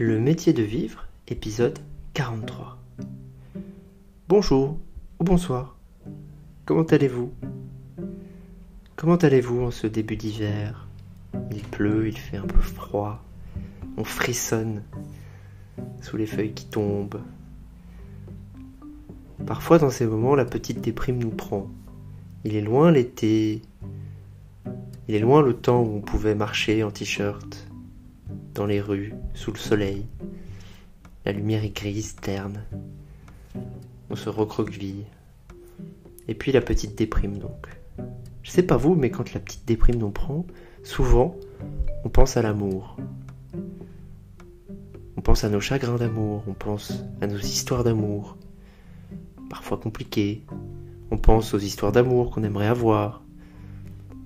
Le métier de vivre, épisode 43. Bonjour ou bonsoir. Comment allez-vous? Comment allez-vous en ce début d'hiver? Il pleut, il fait un peu froid. On frissonne sous les feuilles qui tombent. Parfois dans ces moments, la petite déprime nous prend. Il est loin l'été. Il est loin le temps où on pouvait marcher en t-shirt les rues, sous le soleil. La lumière est grise, terne. On se recroqueville. Et puis la petite déprime donc. Je sais pas vous, mais quand la petite déprime nous prend, souvent, on pense à l'amour. On pense à nos chagrins d'amour, on pense à nos histoires d'amour, parfois compliquées. On pense aux histoires d'amour qu'on aimerait avoir.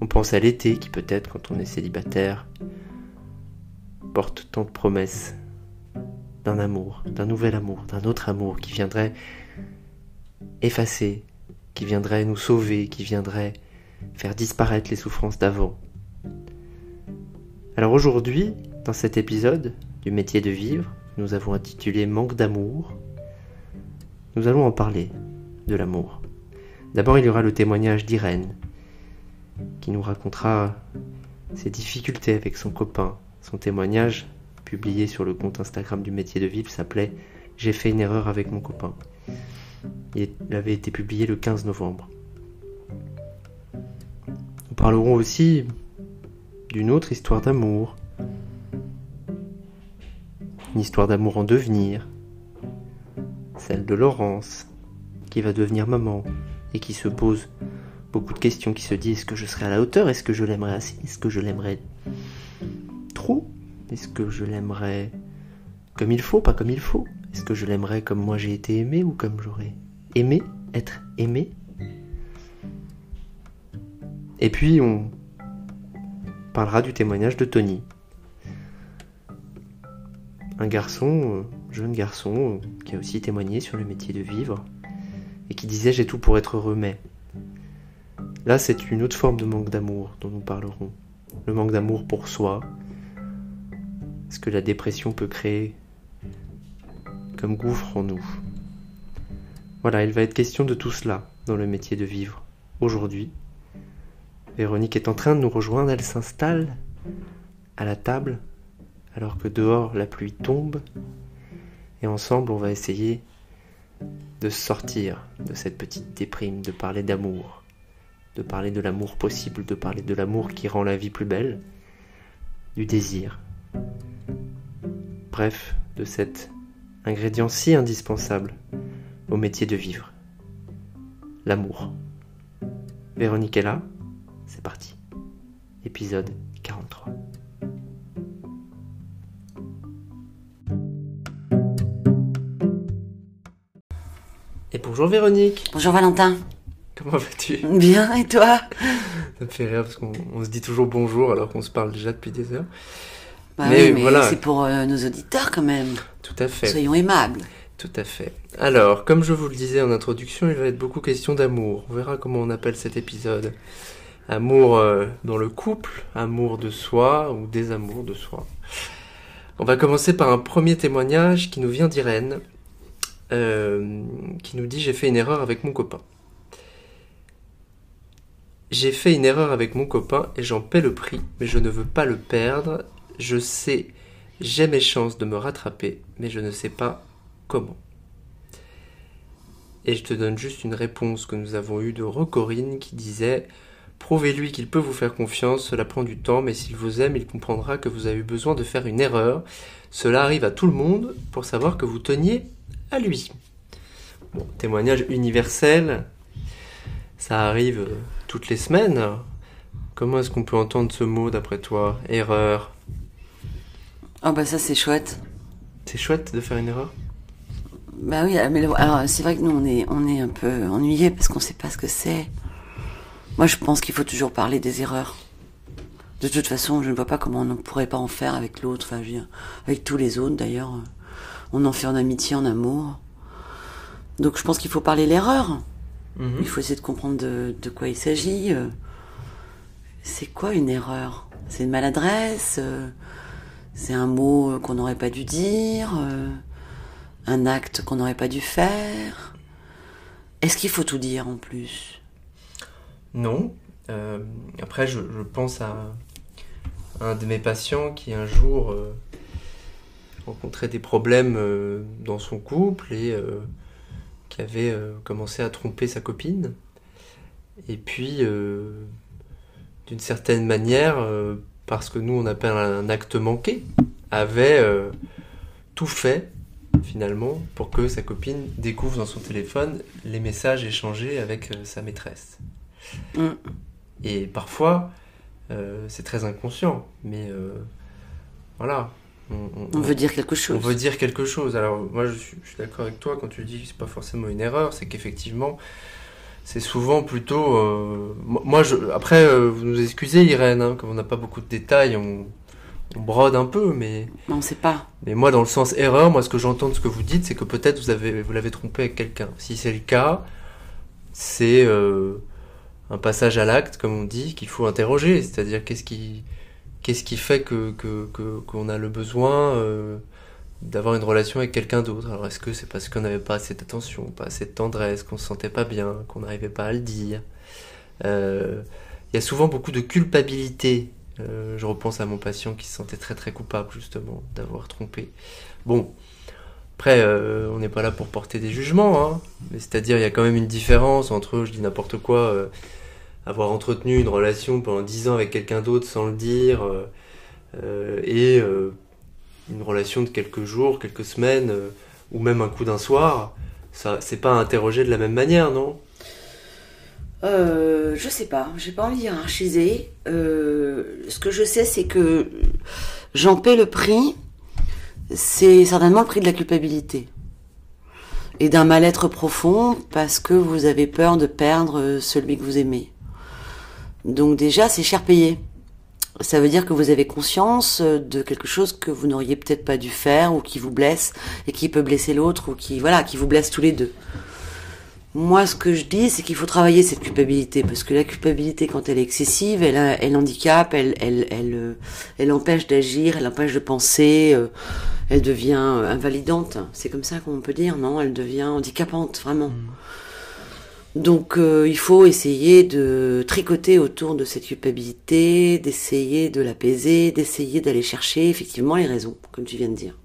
On pense à l'été qui peut-être, quand on est célibataire, porte tant de promesses d'un amour, d'un nouvel amour, d'un autre amour qui viendrait effacer, qui viendrait nous sauver, qui viendrait faire disparaître les souffrances d'avant. Alors aujourd'hui, dans cet épisode du métier de vivre, nous avons intitulé Manque d'amour. Nous allons en parler de l'amour. D'abord, il y aura le témoignage d'Irène, qui nous racontera ses difficultés avec son copain. Son témoignage, publié sur le compte Instagram du métier de vivre, s'appelait J'ai fait une erreur avec mon copain. Il avait été publié le 15 novembre. Nous parlerons aussi d'une autre histoire d'amour. Une histoire d'amour en devenir. Celle de Laurence, qui va devenir maman et qui se pose beaucoup de questions, qui se dit est-ce que je serai à la hauteur? Est-ce que je l'aimerais Est-ce que je l'aimerais Est-ce que je l'aimerais comme il faut, pas comme il faut? Est-ce que je l'aimerais comme moi j'ai été aimé ou comme j'aurais aimé être aimé? Et puis on parlera du témoignage de Tony. Un garçon, euh, jeune garçon, euh, qui a aussi témoigné sur le métier de vivre et qui disait j'ai tout pour être heureux. Là c'est une autre forme de manque d'amour dont nous parlerons. Le manque d'amour pour soi, ce que la dépression peut créer comme gouffre en nous. Voilà, il va être question de tout cela dans le métier de vivre aujourd'hui. Véronique est en train de nous rejoindre, elle s'installe à la table alors que dehors la pluie tombe et ensemble on va essayer de sortir de cette petite déprime, de parler d'amour, de parler de l'amour possible, de parler de l'amour qui rend la vie plus belle, du désir. Bref, de cet ingrédient si indispensable au métier de vivre. L'amour. Véronique est là, c'est parti. Épisode 43. Et bonjour Véronique. Bonjour Valentin. Comment vas-tu? Bien, et toi? Ça me fait rire parce qu'on on se dit toujours bonjour alors qu'on se parle déjà depuis des heures. Bah Mais oui, mais voilà. c'est pour euh, nos auditeurs quand même. Tout à fait. Soyons aimables. Tout à fait. Alors, comme je vous le disais en introduction, il va être beaucoup question d'amour. On verra comment on appelle cet épisode. Amour euh, dans le couple, amour de soi ou désamour de soi. On va commencer par un premier témoignage qui nous vient d'Irène, euh, qui nous dit j'ai fait une erreur avec mon copain. J'ai fait une erreur avec mon copain et j'en paie le prix, mais je ne veux pas le perdre. Je sais, j'ai mes chances de me rattraper, mais je ne sais pas comment. Et je te donne juste une réponse que nous avons eue de Rocorine qui disait Prouvez-lui qu'il peut vous faire confiance, cela prend du temps, mais s'il vous aime, il comprendra que vous avez eu besoin de faire une erreur. Cela arrive à tout le monde pour savoir que vous teniez à lui. Bon, témoignage universel, ça arrive euh, toutes les semaines. Comment est-ce qu'on peut entendre ce mot d'après toi? Erreur. Oh bah ça c'est chouette. C'est chouette de faire une erreur Bah oui, mais le- alors c'est vrai que nous on est, on est un peu ennuyés parce qu'on sait pas ce que c'est. Moi je pense qu'il faut toujours parler des erreurs. De toute façon, je ne vois pas comment on ne pourrait pas en faire avec l'autre, enfin je veux dire, avec tous les autres d'ailleurs. On en fait en amitié, en amour. Donc je pense qu'il faut parler l'erreur. Mhm. Il faut essayer de comprendre de, de quoi il s'agit. euh. C'est quoi une erreur? C'est une maladresse? Euh, C'est un mot qu'on n'aurait pas dû dire, euh, un acte qu'on n'aurait pas dû faire. Est-ce qu'il faut tout dire en plus? Non. Euh, après, je, pense à un de mes patients qui un jour euh, rencontrait des problèmes dans son couple et qui avait commencé à tromper sa copine. Et puis, d'une certaine manière, parce que nous on appelle un acte manqué, avait euh, tout fait finalement pour que sa copine découvre dans son téléphone les messages échangés avec euh, sa maîtresse. Mm. Et parfois, euh, c'est très inconscient, mais voilà. On, veut dire quelque chose. On veut dire quelque chose. Alors moi je suis, d'accord avec toi quand tu dis que c'est pas forcément une erreur, c'est qu'effectivement c'est souvent plutôt. Euh, moi, je, après, euh, vous nous excusez, Irène, hein, comme on n'a pas beaucoup de détails, on, brode un peu, mais. on ne sait pas. Mais moi, dans le sens erreur, moi, ce que j'entends de ce que vous dites, c'est que peut-être vous avez, vous l'avez trompé avec quelqu'un. Si c'est le cas, c'est euh, un passage à l'acte, comme on dit, qu'il faut interroger. C'est-à-dire, qu'est-ce qui, qu'est-ce qui fait que qu'on a le besoin d'avoir une relation avec quelqu'un d'autre. Alors est-ce que c'est parce qu'on n'avait pas assez d'attention, pas assez de tendresse, qu'on se sentait pas bien, qu'on n'arrivait pas à le dire? Euh, Il y a souvent beaucoup de culpabilité. Euh, je repense à mon patient qui se sentait très très coupable justement d'avoir trompé. Bon, après, euh, on n'est pas là pour porter des jugements, hein, mais c'est-à-dire il y a quand même une différence entre, je dis n'importe quoi, avoir entretenu une relation pendant dix ans avec quelqu'un d'autre sans le dire, et une relation de quelques jours, quelques semaines, euh, ou même un coup d'un soir, ça, c'est pas interroger de la même manière, non? Euh, je sais pas, j'ai pas envie de. Euh, ce que je sais, c'est que j'en paie le prix. C'est certainement le prix de la culpabilité et d'un mal-être profond parce que vous avez peur de perdre celui que vous aimez. Donc déjà, c'est cher payé ça veut dire que vous avez conscience euh, de quelque chose que vous n'auriez peut-être pas dû faire ou qui vous blesse et qui peut blesser l'autre ou qui voilà qui vous blesse tous les deux. Moi, ce que je dis, c'est qu'il faut travailler cette culpabilité parce que la culpabilité, quand elle est excessive, elle, elle handicape, elle, elle, elle, euh, elle empêche d'agir, elle empêche de penser, euh, elle devient invalidante. C'est comme ça qu'on peut dire, non? Elle devient handicapante, vraiment. Donc euh, il faut essayer de tricoter autour de cette culpabilité, d'essayer de l'apaiser, d'essayer d'aller chercher effectivement les raisons, comme tu viens de dire.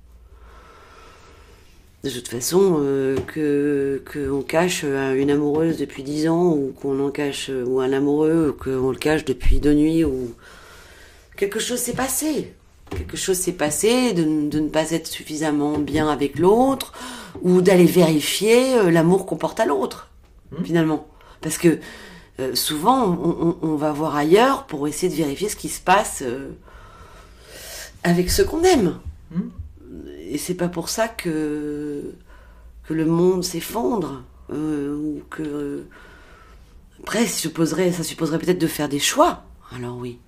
De toute façon, euh, que qu'on cache une amoureuse depuis dix ans ou qu'on en cache ou un amoureux ou qu'on le cache depuis deux nuits ou quelque chose s'est passé. Quelque chose s'est passé de, de, ne pas être suffisamment bien avec l'autre ou d'aller vérifier euh, l'amour qu'on porte à l'autre. Hmm? finalement. Parce que euh, souvent, on, va voir ailleurs pour essayer de vérifier ce qui se passe euh, avec ceux qu'on aime. Hmm? Et c'est pas pour ça que, que le monde s'effondre. Euh, ou que. Après, ça supposerait, ça supposerait peut-être de faire des choix. Alors oui.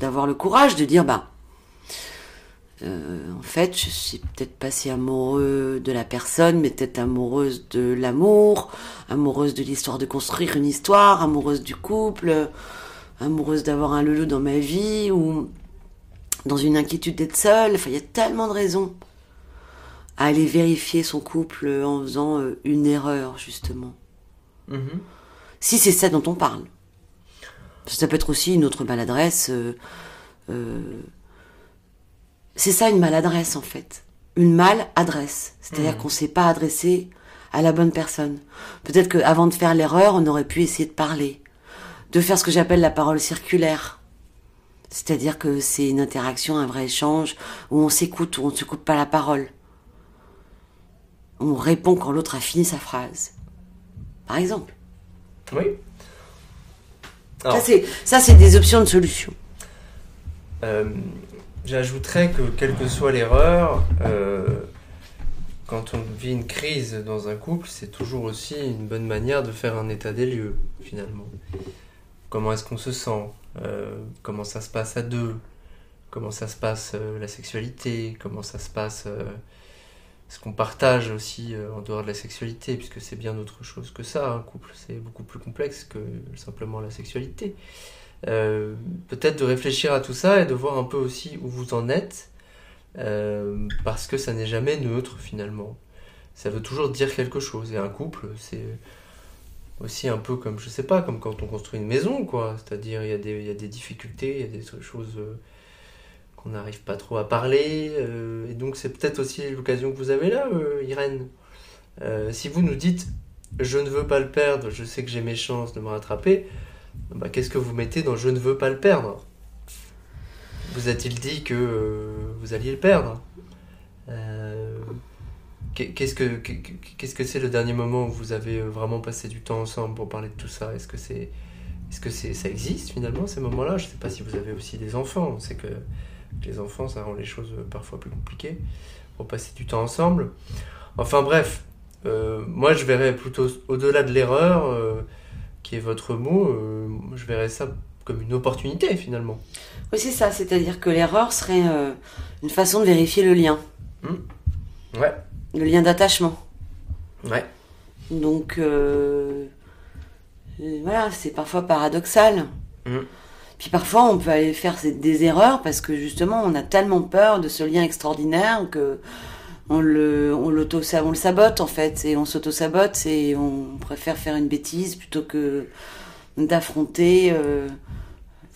D'avoir le courage de dire, bah, euh, en fait, je suis peut-être pas si amoureux de la personne, mais peut-être amoureuse de l'amour, amoureuse de l'histoire de construire une histoire, amoureuse du couple, amoureuse d'avoir un loulou dans ma vie, ou dans une inquiétude d'être seule. Enfin, il y a tellement de raisons à aller vérifier son couple en faisant euh, une erreur, justement. Mm-hmm. Si c'est ça dont on parle. Ça peut être aussi une autre maladresse. Euh, c'est ça une maladresse en fait. Une maladresse. C'est-à-dire qu'on mmh. qu'on s'est pas adressé à la bonne personne. Peut-être qu'avant de faire l'erreur, on aurait pu essayer de parler. De faire ce que j'appelle la parole circulaire. C'est-à-dire que c'est une interaction, un vrai échange, où on s'écoute, où on ne se coupe pas la parole. On répond quand l'autre a fini sa phrase. Par exemple. Oui. Ça, c'est des options de solution. Euh, J'ajouterais que quelle que soit l'erreur, euh, quand on vit une crise dans un couple, c'est toujours aussi une bonne manière de faire un état des lieux, finalement. Comment est-ce qu'on se sent euh, Comment ça se passe à deux Comment ça se passe euh, la sexualité Comment ça se passe ce qu'on partage aussi en dehors de la sexualité, puisque c'est bien autre chose que ça, un couple, c'est beaucoup plus complexe que simplement la sexualité. Euh, peut-être de réfléchir à tout ça et de voir un peu aussi où vous en êtes euh, parce que ça n'est jamais neutre finalement. Ça veut toujours dire quelque chose. Et un couple, c'est aussi un peu comme, je sais pas, comme quand on construit une maison, quoi. C'est-à-dire, il y, a des, il y a des difficultés, il y a des choses euh, qu'on n'arrive pas trop à parler. et donc, c'est peut-être aussi l'occasion que vous avez là, Irène. Si vous nous dites, je ne veux pas le perdre, je sais que j'ai mes chances de me rattraper, bah, qu'est-ce que vous mettez dans je ne veux pas le perdre? Vous a-t-il dit que euh, vous alliez le perdre? Euh, qu'est- Qu'est-ce que qu'est- qu'est-ce que c'est le dernier moment où vous avez euh, vraiment passé du temps ensemble pour parler de tout ça? Est-ce que c'est est-ce que c'est ça existe finalement ces moments-là? Je sais pas si vous avez aussi des enfants. On sait que les enfants ça rend les choses parfois plus compliquées pour passer du temps ensemble. Enfin bref, moi je verrais plutôt au-delà de l'erreur qui est votre mot. euh, je verrais ça comme une opportunité finalement. Oui, c'est ça. C'est-à-dire que l'erreur serait euh, une façon de vérifier le lien, Ouais, le lien d'attachement. ouais, Donc, euh, voilà, c'est parfois paradoxal. Mm. Puis parfois, on peut aller faire des erreurs parce que justement, on a tellement peur de ce lien extraordinaire que on le, sabote en fait, et on s'auto-sabote et on préfère faire une bêtise plutôt que d'affronter euh,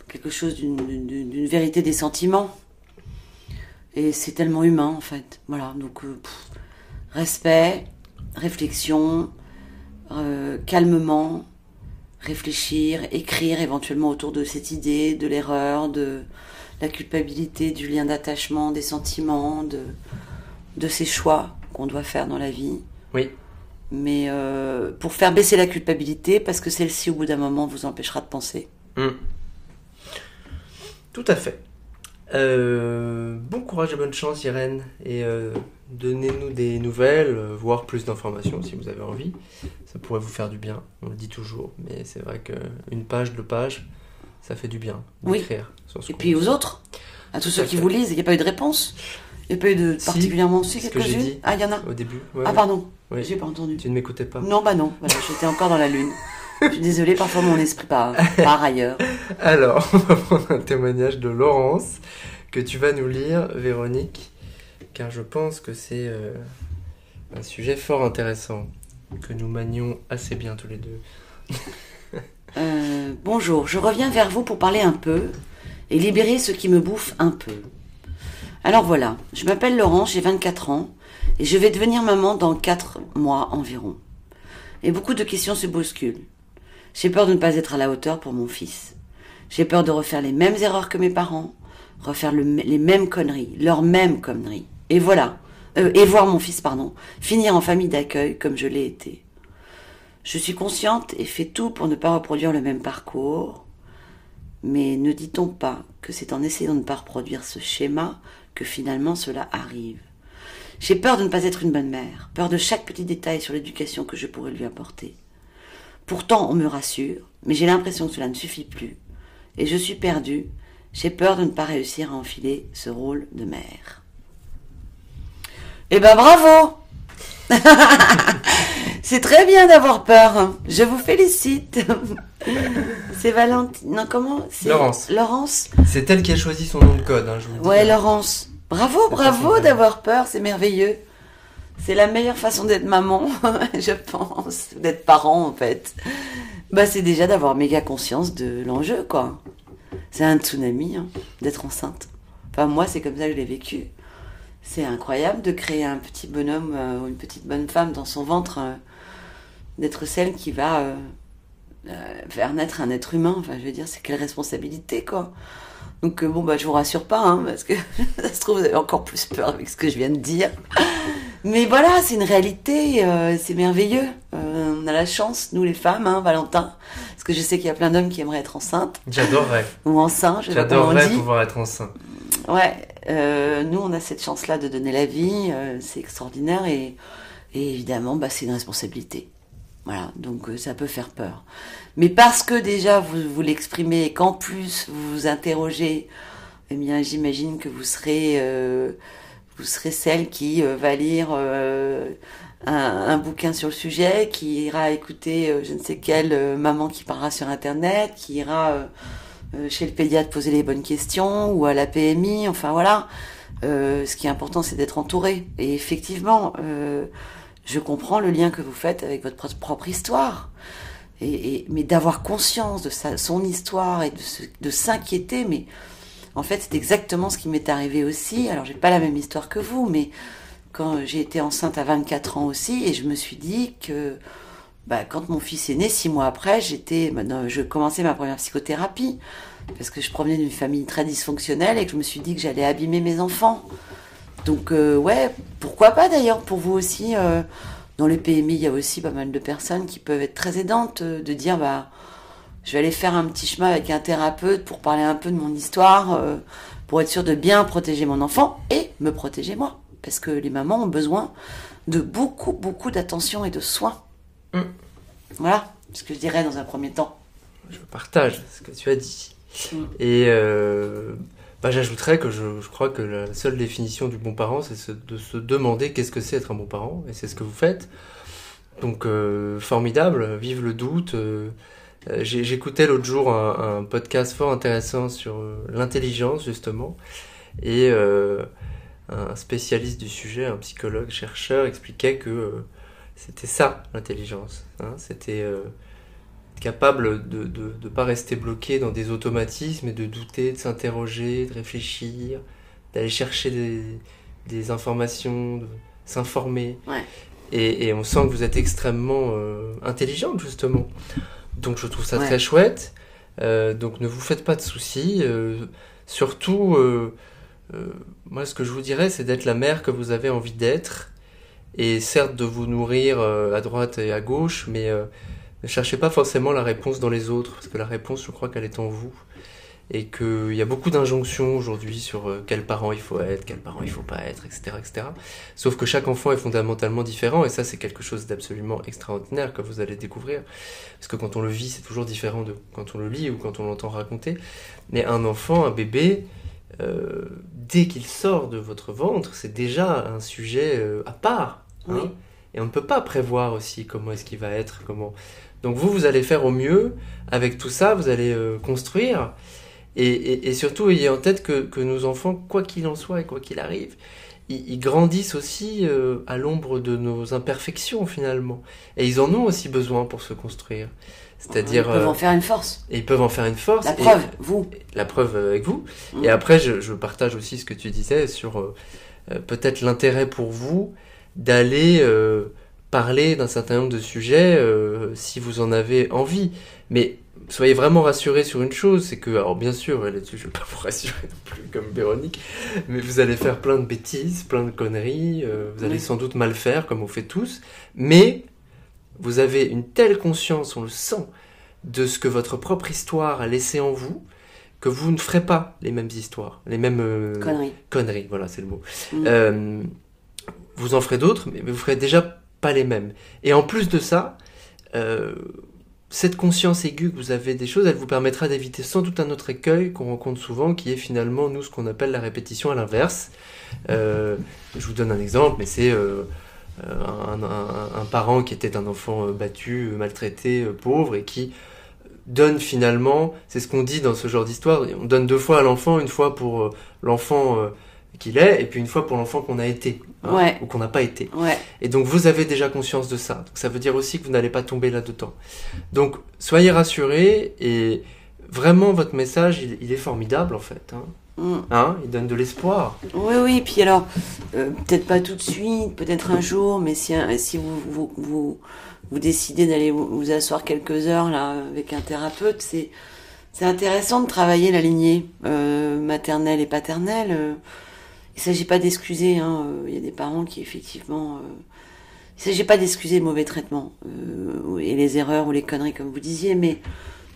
quelque chose d'une, vérité des sentiments. Et c'est tellement humain en fait. Voilà, donc euh, respect, réflexion, euh, calmement, réfléchir, écrire éventuellement autour de cette idée, de l'erreur, de la culpabilité, du lien d'attachement, des sentiments, de, de ces choix qu'on doit faire dans la vie. oui, Mais euh, pour faire baisser la culpabilité, parce que celle-ci, au bout d'un moment, vous empêchera de penser. Mm. Tout à fait. Euh, bon courage et bonne chance, Irène. Et euh, donnez-nous des nouvelles, voire plus d'informations si vous avez envie. Ça pourrait vous faire du bien. On le dit toujours, mais c'est vrai qu'une page, deux pages, ça fait du bien Oui. d'écrire. sur ce Et puis aux autres, à tous ceux qui fait. vous lisent, il n'y a pas eu de réponse Il n'y a pas eu de Si, particulièrement si, c'est ce que j'ai quelques-unes dit. Ah, il y en a Au début. ouais, Ah, ouais. pardon, Oui. j'ai pas entendu. Tu ne m'écoutais pas. Non, bah non, voilà, j'étais encore dans la lune. Je suis désolée, parfois mon esprit part, part ailleurs. Alors, on va prendre un témoignage de Laurence que tu vas nous lire, Véronique, car je pense que c'est euh, un sujet fort intéressant que nous manions assez bien tous les deux. Euh, bonjour, je reviens vers vous pour parler un peu et libérer ce qui me bouffe un peu. Alors voilà, je m'appelle Laurence, j'ai 24 ans et je vais devenir maman dans 4 mois environ. Et beaucoup de questions se bousculent. J'ai peur de ne pas être à la hauteur pour mon fils. J'ai peur de refaire les mêmes erreurs que mes parents, refaire le- les mêmes conneries, leurs mêmes conneries. Et voilà, Euh, et voir mon fils, pardon, finir en famille d'accueil comme je l'ai été. Je suis consciente et fais tout pour ne pas reproduire le même parcours. Mais ne dit-on pas que c'est en essayant de ne pas reproduire ce schéma que finalement cela arrive J'ai peur de ne pas être une bonne mère, peur de chaque petit détail sur l'éducation que je pourrais lui apporter. Pourtant, on me rassure, mais j'ai l'impression que cela ne suffit plus. Et je suis perdue. J'ai peur de ne pas réussir à enfiler ce rôle de mère. Eh ben bravo C'est très bien d'avoir peur. Je vous félicite. C'est Valentine. Non, comment c'est Laurence. Laurence. C'est elle qui a choisi son nom de code, hein, je vous dis. Ouais, Laurence. Bravo, bravo d'avoir peur. C'est merveilleux. C'est la meilleure façon d'être maman, je pense, d'être parent en fait. Bah, c'est déjà d'avoir méga conscience de l'enjeu, quoi. C'est un tsunami hein, d'être enceinte. Enfin, moi, c'est comme ça que je l'ai vécu. C'est incroyable de créer un petit bonhomme euh, ou une petite bonne femme dans son ventre, euh, d'être celle qui va euh, faire naître un être humain. Enfin, je veux dire, c'est quelle responsabilité, quoi. Donc, bon, bah, je vous rassure pas, hein, parce que ça se trouve, vous avez encore plus peur avec ce que je viens de dire. Mais voilà, c'est une réalité, euh, c'est merveilleux. Euh, on a la chance, nous les femmes, hein, Valentin, parce que je sais qu'il y a plein d'hommes qui aimeraient être enceintes J'adorerais. ou enceints, je J'adorerais pouvoir être enceint. Ouais, euh, nous on a cette chance-là de donner la vie, euh, c'est extraordinaire et, évidemment bah, c'est une responsabilité. Voilà, donc euh, ça peut faire peur. Mais parce que déjà vous, vous l'exprimez et qu'en plus vous vous interrogez, eh bien j'imagine que vous serez, vous serez celle qui va lire un, un bouquin sur le sujet, qui ira écouter je ne sais quelle maman qui parlera sur internet, qui ira chez le pédiatre poser les bonnes questions ou à la PMI, enfin voilà. Euh, ce qui est important, c'est d'être entouré. Et effectivement, euh, je comprends le lien que vous faites avec votre propre histoire. Et, et mais d'avoir conscience de sa, son histoire et de, de s'inquiéter, mais en fait, c'est exactement ce qui m'est arrivé aussi. Alors, j'ai pas la même histoire que vous, mais quand j'ai été enceinte à 24 ans aussi, et je me suis dit que bah, quand mon fils est né, six mois après, j'étais, bah, je commençais ma première psychothérapie parce que je provenais d'une famille très dysfonctionnelle et que je me suis dit que j'allais abîmer mes enfants. Donc euh, ouais, pourquoi pas d'ailleurs pour vous aussi. Euh, dans les PMI, il y a aussi pas mal de personnes qui peuvent être très aidantes, euh, de dire bah je vais aller faire un petit chemin avec un thérapeute pour parler un peu de mon histoire, pour être sûr de bien protéger mon enfant et me protéger moi. Parce que les mamans ont besoin de beaucoup, beaucoup d'attention et de soins. Mm. Voilà ce que je dirais dans un premier temps. Je partage ce que tu as dit. Mm. Et euh, bah, j'ajouterais que je, crois que la seule définition du bon parent, c'est de se demander qu'est-ce que c'est être un bon parent, et c'est ce que vous faites. Donc euh, formidable, vive le doute. Euh, j'écoutais l'autre jour un, podcast fort intéressant sur l'intelligence justement, et un spécialiste du sujet, un psychologue chercheur, expliquait que c'était ça l'intelligence. Hein. C'était euh, capable de ne pas rester bloqué dans des automatismes et de douter, de s'interroger, de réfléchir, d'aller chercher des, informations, de s'informer. Et, on sent que vous êtes extrêmement euh, intelligente justement. Donc je trouve ça très chouette. Euh, donc ne vous faites pas de soucis. surtout, moi ce que je vous dirais, c'est d'être la mère que vous avez envie d'être et certes de vous nourrir euh, à droite et à gauche, mais euh, ne cherchez pas forcément la réponse dans les autres, parce que la réponse, je crois qu'elle est en vous. Et qu'il y a beaucoup d'injonctions aujourd'hui sur euh, quel parent il faut être, quel parent il faut pas être, etc., etc. Sauf que chaque enfant est fondamentalement différent, et ça c'est quelque chose d'absolument extraordinaire que vous allez découvrir. Parce que quand on le vit, c'est toujours différent de quand on le lit ou quand on l'entend raconter. Mais un enfant, un bébé, dès qu'il sort de votre ventre, c'est déjà un sujet à part. Hein. Et on ne peut pas prévoir aussi comment est-ce qu'il va être, comment. Donc vous, vous allez faire au mieux avec tout ça, vous allez euh, construire. Et, surtout, ayez en tête que, nos enfants, quoi qu'il en soit et quoi qu'il arrive, ils, grandissent aussi à l'ombre de nos imperfections finalement. Et ils en ont aussi besoin pour se construire. C'est-à-dire. Ils peuvent en faire une force. Et ils peuvent en faire une force. La preuve, vous. La preuve avec vous. Mm. Et après, je, partage aussi ce que tu disais sur euh, euh, peut-être l'intérêt pour vous d'aller euh, parler d'un certain nombre de sujets si vous en avez envie. Mais soyez vraiment rassurés sur une chose, c'est que, alors bien sûr, là-dessus je ne vais pas vous rassurer non plus comme Véronique, mais vous allez faire plein de bêtises, plein de conneries, vous allez sans doute mal faire comme on fait tous, mais vous avez une telle conscience, on le sent, de ce que votre propre histoire a laissé en vous, que vous ne ferez pas les mêmes histoires, les mêmes euh, conneries. conneries. voilà, c'est le mot. Mm. Euh, vous en ferez d'autres, mais, vous ferez déjà pas les mêmes. Et en plus de ça, euh, cette conscience aiguë que vous avez des choses, elle vous permettra d'éviter sans doute un autre écueil qu'on rencontre souvent, qui est finalement, nous, ce qu'on appelle la répétition à l'inverse. je vous donne un exemple, mais c'est euh, un, parent qui était un enfant euh, battu, maltraité, euh, pauvre, et qui donne finalement, c'est ce qu'on dit dans ce genre d'histoire, on donne deux fois à l'enfant, une fois pour l'enfant qu'il est, et puis une fois pour l'enfant qu'on a été, hein, ou qu'on n'a pas été. Ouais. Et donc vous avez déjà conscience de ça. Donc ça veut dire aussi que vous n'allez pas tomber là-dedans. Donc soyez rassurés, et vraiment votre message, il, est formidable en fait. Hein. Mm. Hein, il donne de l'espoir. Oui, oui, puis alors, euh, peut-être pas tout de suite, peut-être un jour, mais si, si vous, vous, vous, vous décidez d'aller vous, asseoir quelques heures là avec un thérapeute, c'est, c'est intéressant de travailler la lignée euh, maternelle et paternelle. Euh. Il s'agit pas d'excuser, hein, il y a des parents qui effectivement... il s'agit pas d'excuser le mauvais traitement et les erreurs ou les conneries comme vous disiez, mais,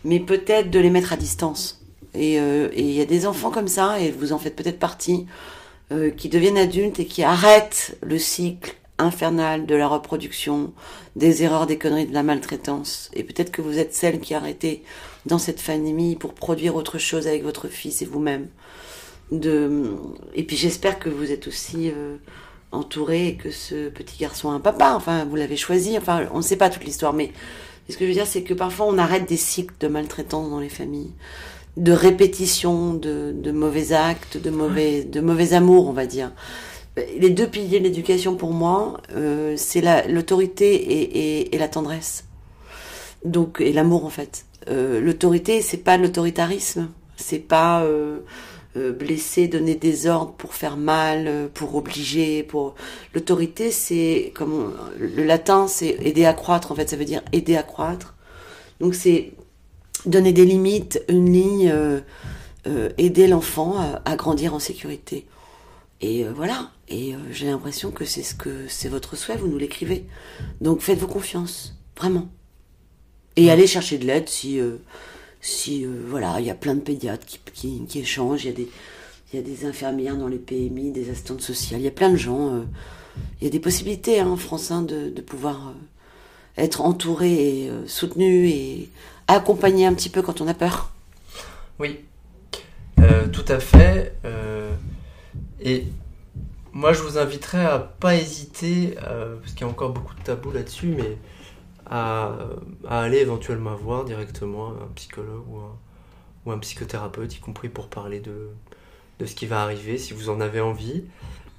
mais peut-être de les mettre à distance euh, et il y a des enfants comme ça, et vous en faites peut-être partie, euh, qui deviennent adultes et qui arrêtent le cycle infernal de la reproduction, des erreurs, des conneries, de la maltraitance. Et peut-être que vous êtes celle qui a arrêté dans cette famille pour produire autre chose avec votre fils et vous-même. De... Et puis j'espère que vous êtes aussi euh, entouré et que ce petit garçon a un papa. Enfin, vous l'avez choisi. Enfin, on ne sait pas toute l'histoire, mais ce que je veux dire, c'est que parfois on arrête des cycles de maltraitance dans les familles de répétition de, mauvais actes, de mauvais, de mauvais amour, on va dire. Les deux piliers de l'éducation pour moi, euh, c'est la- l'autorité et la tendresse. Donc et l'amour en fait. Euh, l'autorité, c'est pas l'autoritarisme, c'est pas euh, euh, blesser, donner des ordres pour faire mal, euh, pour obliger, pour l'autorité, c'est comme on- le latin, c'est aider à croître en fait, ça veut dire aider à croître. Donc c'est donner des limites, une ligne, euh, euh, aider l'enfant à, à grandir en sécurité. Et euh, voilà. Et euh, j'ai l'impression que c'est ce que c'est votre souhait. Vous nous l'écrivez. Donc faites-vous confiance, vraiment. Et allez chercher de l'aide si, euh, si euh, voilà, il y a plein de pédiatres qui, échangent. Il y a des, infirmières dans les PMI, des assistantes sociales. Il y a plein de gens. euh, il y a des possibilités hein, en France de, pouvoir euh, être entouré et soutenu et accompagné un petit peu quand on a peur. Oui, tout à fait. et moi, je vous inviterais à pas hésiter, parce qu'il y a encore beaucoup de tabous là-dessus, mais à, à aller éventuellement voir directement un psychologue ou un, ou un psychothérapeute, y compris pour parler de, de ce qui va arriver, si vous en avez envie.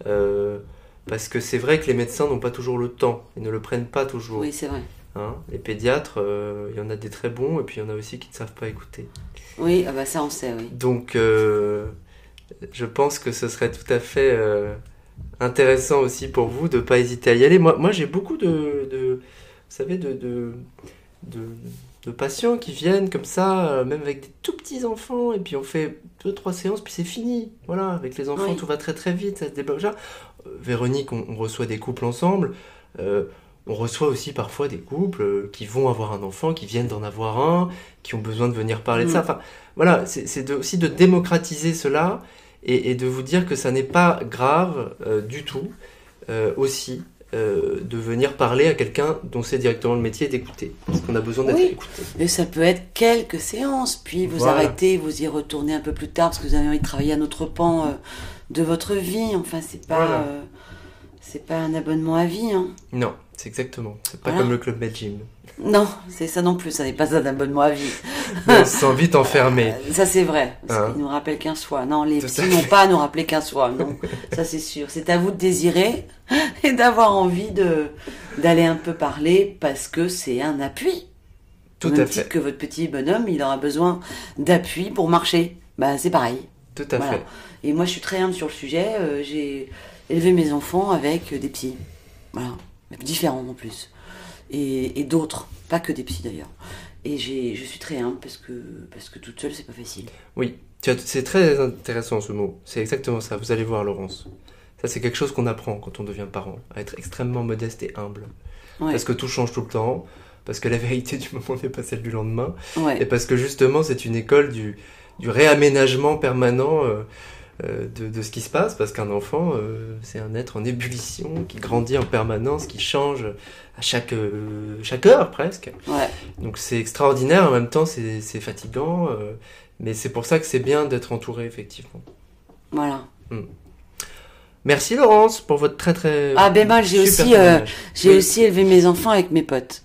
Euh, parce que c'est vrai que les médecins n'ont pas toujours le temps, ils ne le prennent pas toujours. Oui, c'est vrai. hein. Les pédiatres, euh, il y en a des très bons, et puis il y en a aussi qui ne savent pas écouter. Oui, ah bah ça on sait, oui. Donc, euh, je pense que ce serait tout à fait euh, intéressant aussi pour vous de ne pas hésiter à y aller. Moi, moi j'ai beaucoup de, savez, de, de, de, de patients qui viennent comme ça, euh, même avec des tout petits enfants, et puis on fait deux, trois séances, puis c'est fini. Voilà, avec les enfants, Oui. tout va très très vite, ça se débloque. déjà. Euh, Véronique, on, on reçoit des couples ensemble. Euh, on reçoit aussi parfois des couples qui vont avoir un enfant, qui viennent d'en avoir un, qui ont besoin de venir parler de ça. Mm. Enfin, voilà, c'est aussi de démocratiser cela et, et de vous dire que ça n'est pas grave euh, du tout euh, aussi euh, de venir parler à quelqu'un dont c'est directement le métier d'écouter. Parce qu'on a besoin d'être Oui. écouté. Et ça peut être quelques séances, puis vous Voilà. arrêtez, vous y retournez un peu plus tard parce que vous avez envie de travailler un autre pan euh, de votre vie. Enfin, c'est pas, Voilà. euh, c'est pas un abonnement à vie. Hein. Non, c'est exactement. C'est pas Voilà. comme le club Med Gym. Non, c'est ça non plus. Ça n'est pas un abonnement à vie. On se sent vite enfermé. Euh, Ça c'est vrai. Parce Hein. qu'il nous rappelle qu'un soi. Non, les à n'ont pas à nous rappeler qu'un soi. Non, ça c'est sûr. C'est à vous de désirer et d'avoir envie de d'aller un peu parler parce que c'est un appui. Tout même à fait. que votre petit bonhomme, il aura besoin d'appui pour marcher. Bah c'est pareil. Tout à Voilà. fait. Et moi, je suis très humble sur le sujet. Euh, j'ai élevé mes enfants avec des psys. Voilà. Mais Différents en plus. Et, et d'autres. Pas que des psys d'ailleurs. Et j'ai, je suis très humble parce que, parce que toute seule, c'est pas facile. Oui, c'est très intéressant ce mot. C'est exactement ça. Vous allez voir, Laurence. Ça, c'est quelque chose qu'on apprend quand on devient parent, à être extrêmement modeste et humble. Ouais. Parce que tout change tout le temps, parce que la vérité du moment n'est pas celle du lendemain, Ouais. et parce que justement, c'est une école du, du réaménagement permanent euh, de, de ce qui se passe, parce qu'un enfant, euh, c'est un être en ébullition, qui grandit en permanence, qui change à chaque, euh, chaque heure presque. Ouais. Donc c'est extraordinaire, en même temps c'est fatigant, euh, mais c'est pour ça que c'est bien d'être entouré, effectivement. Voilà. Merci Laurence pour votre très très... Ah, ben moi, j'ai aussi, euh, témoignage. J'ai Oui. aussi élevé mes enfants avec mes potes.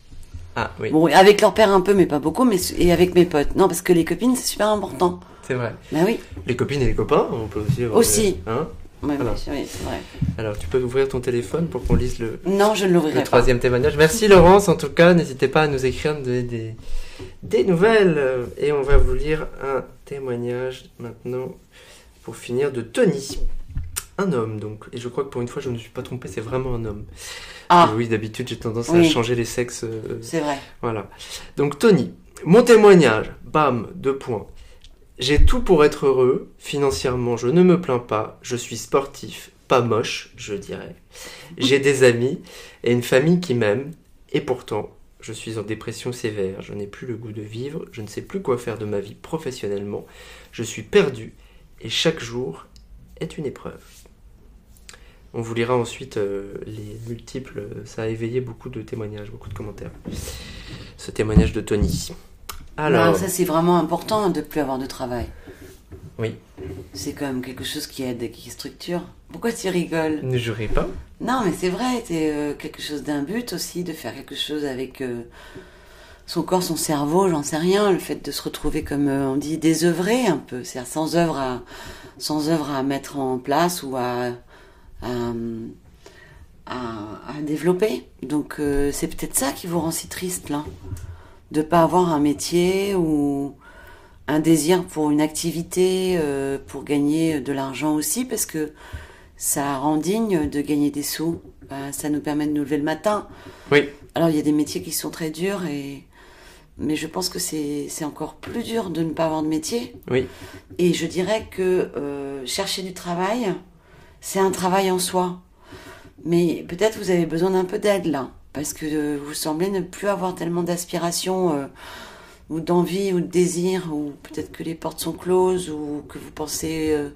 Ah oui, Bon, avec leur père un peu, mais pas beaucoup, mais et avec mes potes. Non, parce que les copines, c'est super important. C'est vrai. Bah oui. Les copines et les copains, on peut aussi... avoir Aussi. Hein Voilà. oui, oui, c'est vrai. Alors tu peux ouvrir ton téléphone pour qu'on lise le, Non, je ne l'ouvrirai le pas. troisième témoignage. Merci Laurence, en tout cas, n'hésitez pas à nous écrire, des, des nouvelles. Et on va vous lire un témoignage maintenant, pour finir, de Tony. Un homme, donc. Et je crois que pour une fois, je ne me suis pas trompé, c'est vraiment un homme. Ah, Oui, d'habitude, j'ai tendance à changer les sexes. euh, c'est vrai. voilà. Donc Tony, mon témoignage, bam, deux points. J'ai tout pour être heureux, financièrement je ne me plains pas, je suis sportif, pas moche, je dirais. J'ai des amis et une famille qui m'aiment, et pourtant je suis en dépression sévère, je n'ai plus le goût de vivre, je ne sais plus quoi faire de ma vie professionnellement, je suis perdu et chaque jour est une épreuve. On vous lira ensuite euh, les multiples, ça a éveillé beaucoup de témoignages, beaucoup de commentaires. Ce témoignage de Tony. Alors, Non, ça c'est vraiment important de plus avoir de travail. Oui. C'est quand même quelque chose qui aide, qui structure. Pourquoi tu rigoles? Ne jurez pas. Non, mais c'est vrai, c'est euh, quelque chose d'un but aussi, de faire quelque chose avec, euh, son corps, son cerveau, j'en sais rien. Le fait de se retrouver comme euh, on dit désœuvré un peu, c'est-à-dire sans œuvre à sans œuvre à mettre en place ou à à, à- à développer. Donc c'est peut-être ça qui vous rend si triste là, de pas avoir un métier ou un désir pour une activité, euh, pour gagner de l'argent aussi, parce que ça rend digne de gagner des sous. Bah, ça nous permet de nous lever le matin. Oui. Alors il y a des métiers qui sont très durs et mais je pense que c'est c'est encore plus dur de ne pas avoir de métier. Oui. Et je dirais que euh, chercher du travail, c'est un travail en soi. Mais peut-être vous avez besoin d'un peu d'aide là, parce que euh, vous semblez ne plus avoir tellement d'aspiration euh, ou d'envie ou de désir, ou peut-être que les portes sont closes, ou que vous pensez euh,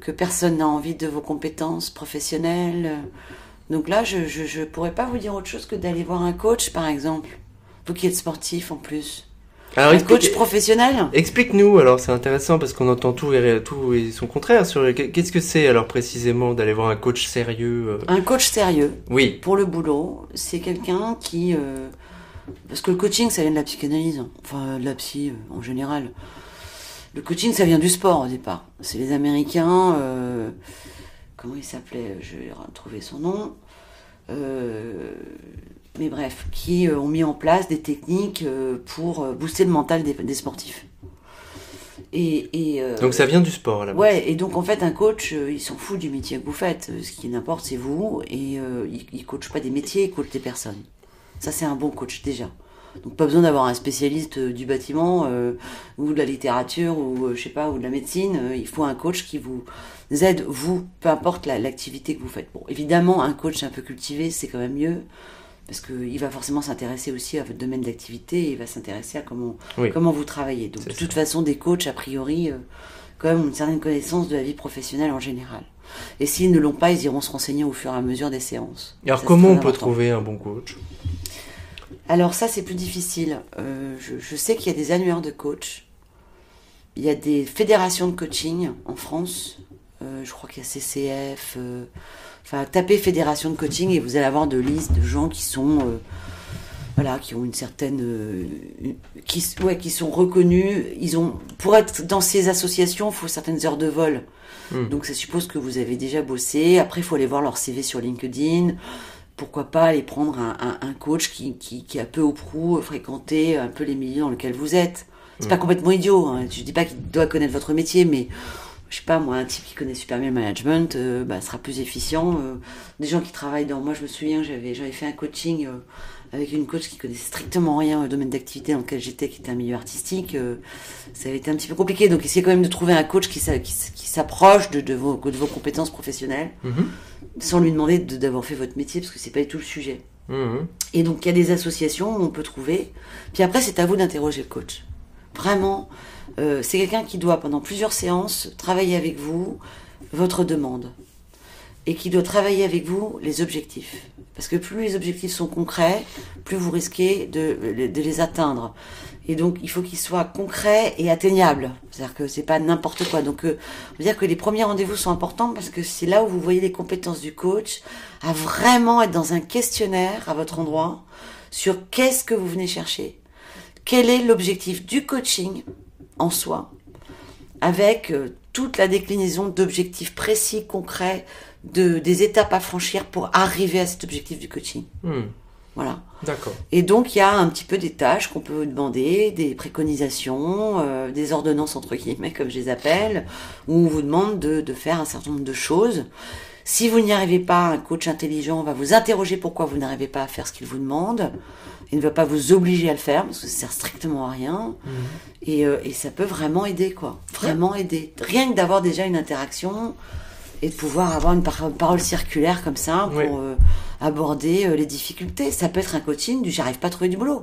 que personne n'a envie de vos compétences professionnelles. Donc là, je, je pourrais pas vous dire autre chose que d'aller voir un coach, par exemple. Vous qui êtes sportif en plus. Alors un coach professionnel Explique-nous, alors c'est intéressant parce qu'on entend tout et, tout et son contraire. Sur... Qu'est-ce que c'est alors précisément d'aller voir un coach sérieux euh? Un coach sérieux. Oui, pour le boulot, c'est quelqu'un qui... euh, parce que le coaching, ça vient de la psychanalyse, hein. enfin de la psy euh, en général. Le coaching, ça vient du sport au départ. C'est les Américains, euh, comment il s'appelait Je vais retrouver son nom. Euh, mais bref, qui euh, ont mis en place des techniques euh, pour euh, booster le mental des, des sportifs. Et, et, euh, donc ça vient du sport là. Ouais, et donc en fait, un coach, euh, il s'en fout du métier que vous faites. Ce qui n'importe, c'est vous. Et euh, il, il coach pas des métiers, il coach des personnes. Ça, c'est un bon coach déjà. Donc pas besoin d'avoir un spécialiste du bâtiment ou de la littérature ou je sais pas ou de la médecine. Il faut un coach qui vous aide vous, peu importe la- l'activité que vous faites. Bon, évidemment, un coach un peu cultivé, c'est quand même mieux parce qu'il va forcément s'intéresser aussi à votre domaine d'activité et il va s'intéresser à comment Oui. comment vous travaillez. Donc de ça. toute façon, des coachs a priori euh, quand même ont une certaine connaissance de la vie professionnelle en général. Et s'ils ne l'ont pas, ils iront se renseigner au fur et à mesure des séances. Alors Ça, comment on peut trouver un bon coach? Alors ça, c'est plus difficile. Euh, je, je sais qu'il y a des annuaires de coach. Il y a des fédérations de coaching en France. Euh, je crois qu'il y a CCF. Enfin, tapez fédération de coaching et vous allez avoir de listes de gens qui sont, euh, voilà, qui ont une certaine, euh, qui, ouais, qui sont reconnus. Ils ont, pour être dans ces associations, il faut certaines heures de vol. Hmm. Donc ça suppose que vous avez déjà bossé. Après, il faut aller voir leur CV sur LinkedIn. Pourquoi pas aller prendre un, un- un coach qui, qui, qui a peu ou prou fréquenté un peu les milieux dans lesquels vous êtes. C'est pas complètement idiot. Hein. Je dis pas qu'il doit connaître votre métier, mais je sais pas moi, un type qui connaît super bien le management euh, bah, sera plus efficient. Euh, des gens qui travaillent dans. Moi, je me souviens, j'avais j'avais fait un coaching euh, avec une coach qui connaissait strictement rien au domaine d'activité dans lequel j'étais, qui était un milieu artistique. ça avait été un petit peu compliqué. Donc, essayez quand même de trouver un coach qui, s'approche de, de, vos, de vos compétences professionnelles, Mhm. sans lui demander de- d'avoir fait votre métier, parce que c'est pas du tout le sujet. Mhm. Et donc, il y a des associations où on peut trouver. Puis après, c'est à vous d'interroger le coach. Vraiment, euh, c'est quelqu'un qui doit, pendant plusieurs séances, travailler avec vous votre demande. Et qui doit travailler avec vous les objectifs. Parce que plus les objectifs sont concrets, plus vous risquez de, les atteindre. Et donc, il faut qu'ils soient concrets et atteignables. C'est-à-dire que c'est pas n'importe quoi. Donc, euh, on dire que les premiers rendez-vous sont importants parce que c'est là où vous voyez les compétences du coach à vraiment être dans un questionnaire à votre endroit sur qu'est-ce que vous venez chercher, quel est l'objectif du coaching en soi, avec euh, toute la déclinaison d'objectifs précis, concrets, de, des étapes à franchir pour arriver à cet objectif du coaching. Hmm. Voilà. D'accord. Et donc, il y a un petit peu des tâches qu'on peut vous demander, des préconisations, euh, des ordonnances, entre guillemets, comme je les appelle, où on vous demande de, de faire un certain nombre de choses. Si vous n'y arrivez pas, un coach intelligent va vous interroger pourquoi vous n'arrivez pas à faire ce qu'il vous demande. Il ne va pas vous obliger à le faire, parce que ça sert strictement à rien. Et, euh, et ça peut vraiment aider, quoi. Vraiment aider. Rien que d'avoir déjà une interaction et de pouvoir avoir une par- parole circulaire comme ça pour euh, aborder euh, les difficultés. Ça peut être un coaching du j'arrive pas à trouver du boulot.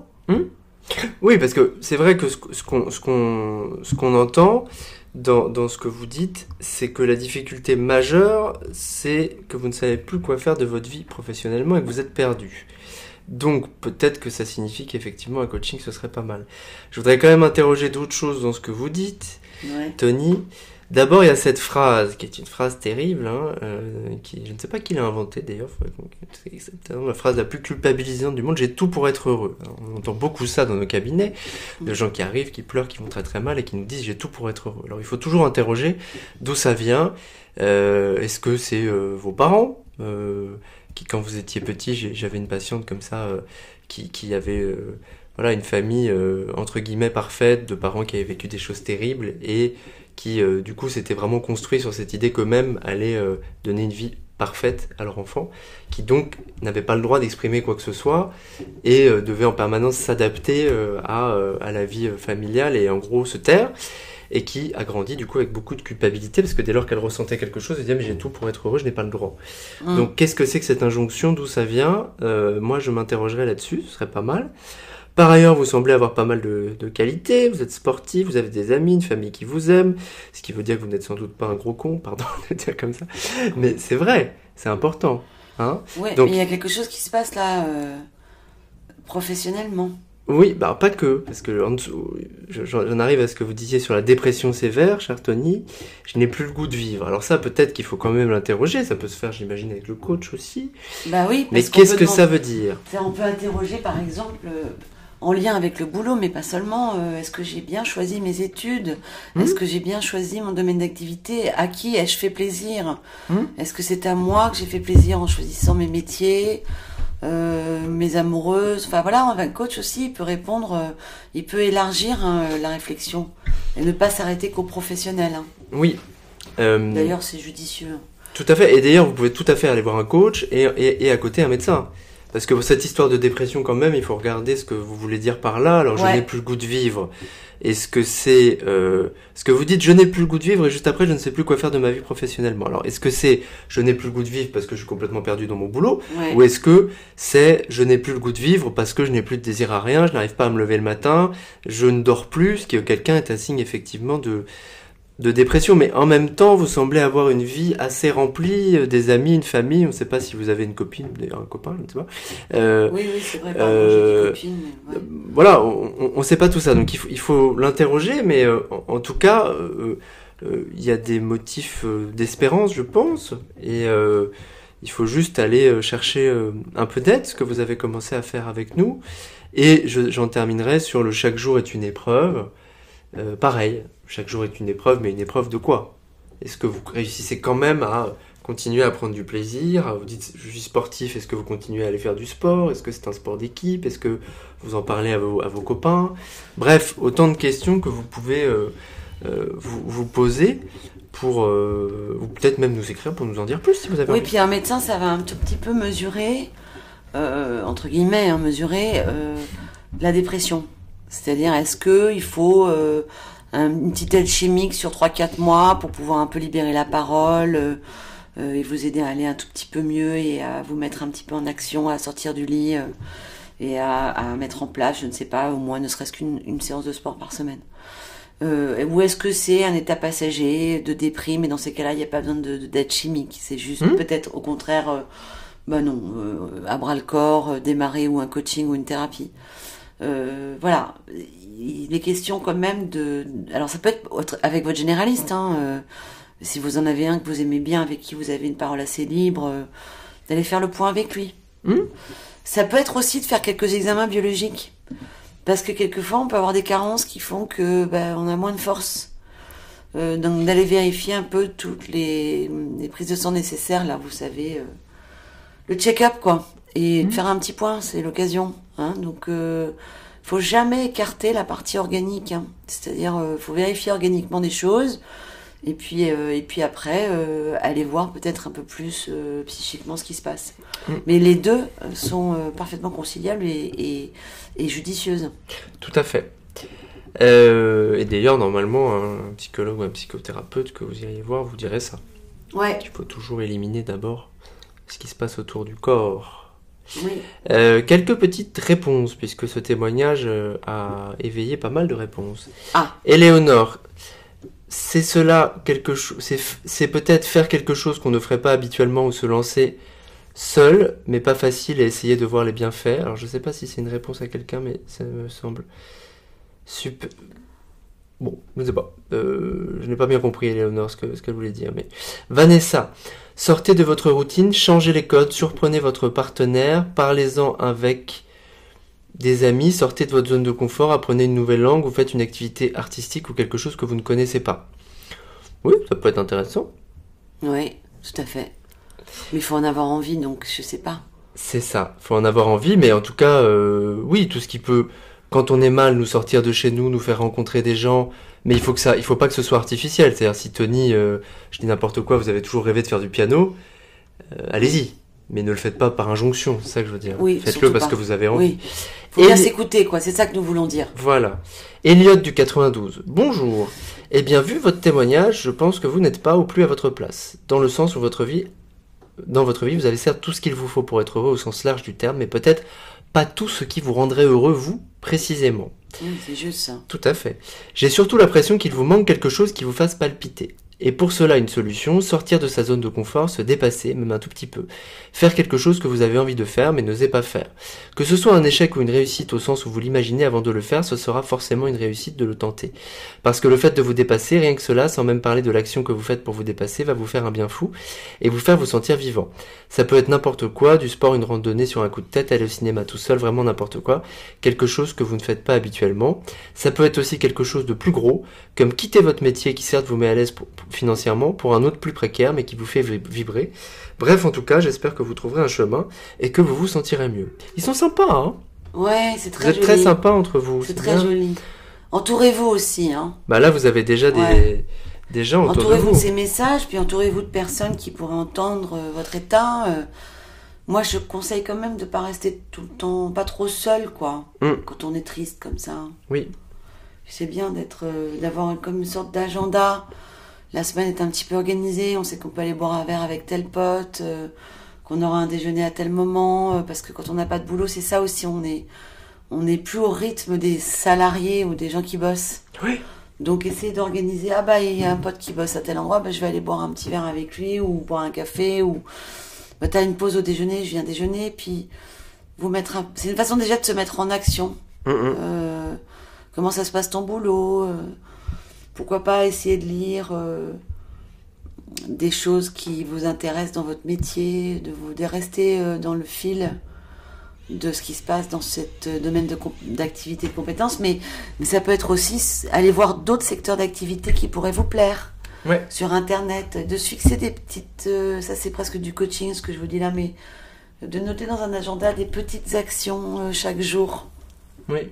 Oui, parce que c'est vrai que ce ce qu'on ce qu'on ce qu'on entend dans, dans ce que vous dites, c'est que la difficulté majeure, c'est que vous ne savez plus quoi faire de votre vie professionnellement et que vous êtes perdu. Donc peut-être que ça signifie qu'effectivement un coaching ce serait pas mal. Je voudrais quand même interroger d'autres choses dans ce que vous dites. Ouais. Tony. D'abord, il y a cette phrase, qui est une phrase terrible, hein, euh, qui, je ne sais pas qui l'a inventée d'ailleurs, c'est exactement la phrase la plus culpabilisante du monde, j'ai tout pour être heureux. Alors, on entend beaucoup ça dans nos cabinets, de gens qui arrivent, qui pleurent, qui vont très très mal et qui nous disent j'ai tout pour être heureux. Alors il faut toujours interroger d'où ça vient, Euh, est-ce que c'est euh, vos parents euh, quand vous étiez petit, j'avais une patiente comme ça euh, qui, avait euh, voilà une famille euh, entre guillemets parfaite de parents qui avaient vécu des choses terribles et qui du coup s'étaient vraiment construits sur cette idée qu'eux-mêmes allaient donner une vie parfaite à leur enfant, qui donc n'avait pas le droit d'exprimer quoi que ce soit et devait en permanence s'adapter à, à la vie familiale et en gros se taire et qui a grandi du coup avec beaucoup de culpabilité parce que dès lors qu'elle ressentait quelque chose, elle disait mais j'ai tout pour être heureux, je n'ai pas le droit. Mm. Donc qu'est-ce que c'est que cette injonction, d'où ça vient? Euh, Moi je m'interrogerais là-dessus, ce serait pas mal. Par ailleurs, vous semblez avoir pas mal de, de qualités, vous êtes sportif, vous avez des amis, une famille qui vous aime, ce qui veut dire que vous n'êtes sans doute pas un gros con, pardon de dire comme ça, mais c'est vrai, c'est important. Hein Ouais, Donc- mais il y a quelque chose qui se passe là, euh, professionnellement. Oui, bah pas que, parce que en dessous, je- j'en arrive à ce que vous disiez sur la dépression sévère, cher Tony. Je n'ai plus le goût de vivre. Alors ça, peut-être qu'il faut quand même l'interroger. Ça peut se faire, j'imagine, avec le coach aussi. Bah oui, Mais parce qu'est-ce que ça veut dire? On peut interroger par exemple euh, en lien avec le boulot, mais pas seulement. euh, Est-ce que j'ai bien choisi mes études? Mhm. Est-ce que j'ai bien choisi mon domaine d'activité? À qui ai-je fait plaisir? Mhm. Est-ce que c'est à moi que j'ai fait plaisir en choisissant mes métiers? Euh, mes amoureuses, enfin voilà, un coach aussi, il peut répondre, euh, il peut élargir hein, la réflexion et ne pas s'arrêter qu'au professionnel. hein. Oui. Euh, D'ailleurs, c'est judicieux. Tout à fait. Et d'ailleurs, vous pouvez tout à fait aller voir un coach et, et, et à côté un médecin. Parce que cette histoire de dépression, quand même, il faut regarder ce que vous voulez dire par là. Alors, je n'ai plus le goût de vivre. Est-ce que c'est euh, ce que vous dites Je n'ai plus le goût de vivre et juste après, je ne sais plus quoi faire de ma vie professionnellement. Alors, est-ce que c'est je n'ai plus le goût de vivre parce que je suis complètement perdu dans mon boulot Ouais. Ou est-ce que c'est je n'ai plus le goût de vivre parce que je n'ai plus de désir à rien, je n'arrive pas à me lever le matin, je ne dors plus, ce qui quelqu'un est un signe effectivement de de dépression, mais en même temps, vous semblez avoir une vie assez remplie, euh, des amis, une famille. On ne sait pas si vous avez une copine, un copain, je ne sais pas. Euh, Oui, oui, c'est vrai. Pardon, euh, ouais. euh, Voilà, on ne sait pas tout ça, donc il faut, il faut l'interroger, mais euh, en, en tout cas, il y a des motifs d'espérance, je pense, et euh, il faut juste aller chercher un peu d'aide, ce que vous avez commencé à faire avec nous. Et je- j'en terminerai sur le chaque jour est une épreuve. Euh, pareil, chaque jour est une épreuve, mais une épreuve de quoi? Est-ce que vous réussissez quand même à continuer à prendre du plaisir? Vous dites je suis sportif, est-ce que vous continuez à aller faire du sport? Est-ce que c'est un sport d'équipe? Est-ce que vous en parlez à vos, à vos copains? Bref, autant de questions que vous pouvez euh, euh, vous, vous poser pour, euh, ou peut-être même nous écrire pour nous en dire plus si vous avez Oui, envie. puis un médecin, ça va un tout petit peu mesurer, entre guillemets, hein, mesurer la dépression. C'est-à-dire, est-ce que il faut une petite aide chimique sur 3-4 mois pour pouvoir un peu libérer la parole euh, euh, et vous aider à aller un tout petit peu mieux et à vous mettre un petit peu en action, à sortir du lit euh, et à, à mettre en place, je ne sais pas, au moins ne serait-ce qu'une une séance de sport par semaine. Euh, ou est-ce que c'est un état passager de déprime et dans ces cas-là il n'y a pas besoin de de- d'aide chimique c'est juste Hmm. peut-être au contraire euh, bah non euh, à bras le corps euh, démarrer ou un coaching ou une thérapie Euh, voilà il est question quand même de alors ça peut être avec votre généraliste hein, euh, si vous en avez un que vous aimez bien avec qui vous avez une parole assez libre euh, d'aller faire le point avec lui Hmm. ça peut être aussi de faire quelques examens biologiques parce que quelquefois, on peut avoir des carences qui font que ben, on a moins de force. Euh, donc d'aller vérifier un peu toutes les, les prises de sang nécessaires, là, vous savez, le check-up, quoi. Et de faire un petit point, c'est l'occasion. Hein, donc, faut jamais écarter la partie organique. Hein. C'est-à-dire, euh, faut vérifier organiquement des choses. Et puis, euh, et puis après, euh, aller voir peut-être un peu plus euh, psychiquement ce qui se passe. Mm. Mais les deux sont parfaitement conciliables et, et, et judicieuses. Tout à fait. Et d'ailleurs, normalement, un psychologue ou un psychothérapeute que vous iriez voir vous dirait ça. Ouais, Il faut toujours éliminer d'abord ce qui se passe autour du corps. Oui. Euh, quelques petites réponses, puisque ce témoignage euh, a éveillé pas mal de réponses. Ah. Éléonore, c'est cela quelque chose, c'est, peut-être faire quelque chose qu'on ne ferait pas habituellement ou se lancer seul, mais pas facile et essayer de voir les bienfaits. Alors je sais pas si c'est une réponse à quelqu'un, mais ça me semble sup- Bon, je ne sais pas. Euh, je n'ai pas bien compris, Eleonore, ce qu'elle ce voulait dire. Mais Vanessa, sortez de votre routine, changez les codes, surprenez votre partenaire, parlez-en avec des amis, sortez de votre zone de confort, apprenez une nouvelle langue, ou faites une activité artistique ou quelque chose que vous ne connaissez pas. Oui, ça peut être intéressant. Oui, tout à fait. Mais il faut en avoir envie, donc je sais pas. C'est ça, faut en avoir envie, mais en tout cas, euh, oui, tout ce qui peut, quand on est mal, nous sortir de chez nous, nous faire rencontrer des gens, mais il faut que ça, il faut pas que ce soit artificiel. C'est-à-dire, si Tony, euh, je dis n'importe quoi, vous avez toujours rêvé de faire du piano, euh, allez-y, mais ne le faites pas par injonction, c'est ça que je veux dire. Oui, Faites-le parce pas. que vous avez envie. Oui. Faut bien Et- s'écouter, quoi. C'est ça que nous voulons dire. Voilà. Elliot du 92. Bonjour. Eh bien, vu votre témoignage, je pense que vous n'êtes pas au plus à votre place. Dans le sens où votre vie, dans votre vie, vous avez certes tout ce qu'il vous faut pour être heureux au sens large du terme, mais peut-être pas tout ce qui vous rendrait heureux, vous, précisément. Oui, c'est juste ça. Tout à fait. J'ai surtout l'impression qu'il vous manque quelque chose qui vous fasse palpiter. Et pour cela, une solution, sortir de sa zone de confort, se dépasser, même un tout petit peu. Faire quelque chose que vous avez envie de faire, mais n'osez pas faire. Que ce soit un échec ou une réussite au sens où vous l'imaginez avant de le faire, ce sera forcément une réussite de le tenter. Parce que le fait de vous dépasser, rien que cela, sans même parler de l'action que vous faites pour vous dépasser, va vous faire un bien fou et vous faire vous sentir vivant. Ça peut être n'importe quoi, du sport, une randonnée sur un coup de tête, aller au cinéma tout seul, vraiment n'importe quoi. Quelque chose que vous ne faites pas habituellement. Ça peut être aussi quelque chose de plus gros, comme quitter votre métier qui certes vous met à l'aise pour- pour- financièrement pour un autre plus précaire mais qui vous fait vib- vibrer. Bref, en tout cas, j'espère que vous trouverez un chemin et que vous vous sentirez mieux. Ils sont sympas, hein Ouais, c'est Vous très êtes joli. très sympas entre vous. C'est très bien. joli. Entourez-vous aussi, hein. Bah là, vous avez déjà des, Ouais. des gens autour de Entourez-vous vous. de ces messages, puis entourez-vous de personnes qui pourraient entendre euh, votre état. euh. moi, je conseille quand même de pas rester tout le temps, pas trop seul, quoi. Mm. Quand on est triste comme ça. Oui, C'est bien d'être, euh, d'avoir comme une sorte d'agenda. La semaine est un petit peu organisée. On sait qu'on peut aller boire un verre avec tel pote, euh, qu'on aura un déjeuner à tel moment. euh, parce que quand on n'a pas de boulot, c'est ça aussi. On est, on n'est plus au rythme des salariés ou des gens qui bossent. Oui. Donc essayez d'organiser. Ah bah il y a un pote qui bosse à tel endroit, bah, je vais aller boire un petit verre avec lui ou boire un café ou bah, t'as une pause au déjeuner, je viens déjeuner. Puis vous mettre. un- C'est une façon déjà de se mettre en action. Euh, comment ça se passe ton boulot Pourquoi pas essayer de lire euh, des choses qui vous intéressent dans votre métier, de vous de rester euh, dans le fil de ce qui se passe dans ce domaine de com- d'activité de compétences, mais, mais ça peut être aussi aller voir d'autres secteurs d'activité qui pourraient vous plaire Ouais. sur Internet, de se fixer des petites... euh, ça c'est presque du coaching ce que je vous dis là, mais de noter dans un agenda des petites actions euh, chaque jour. Oui.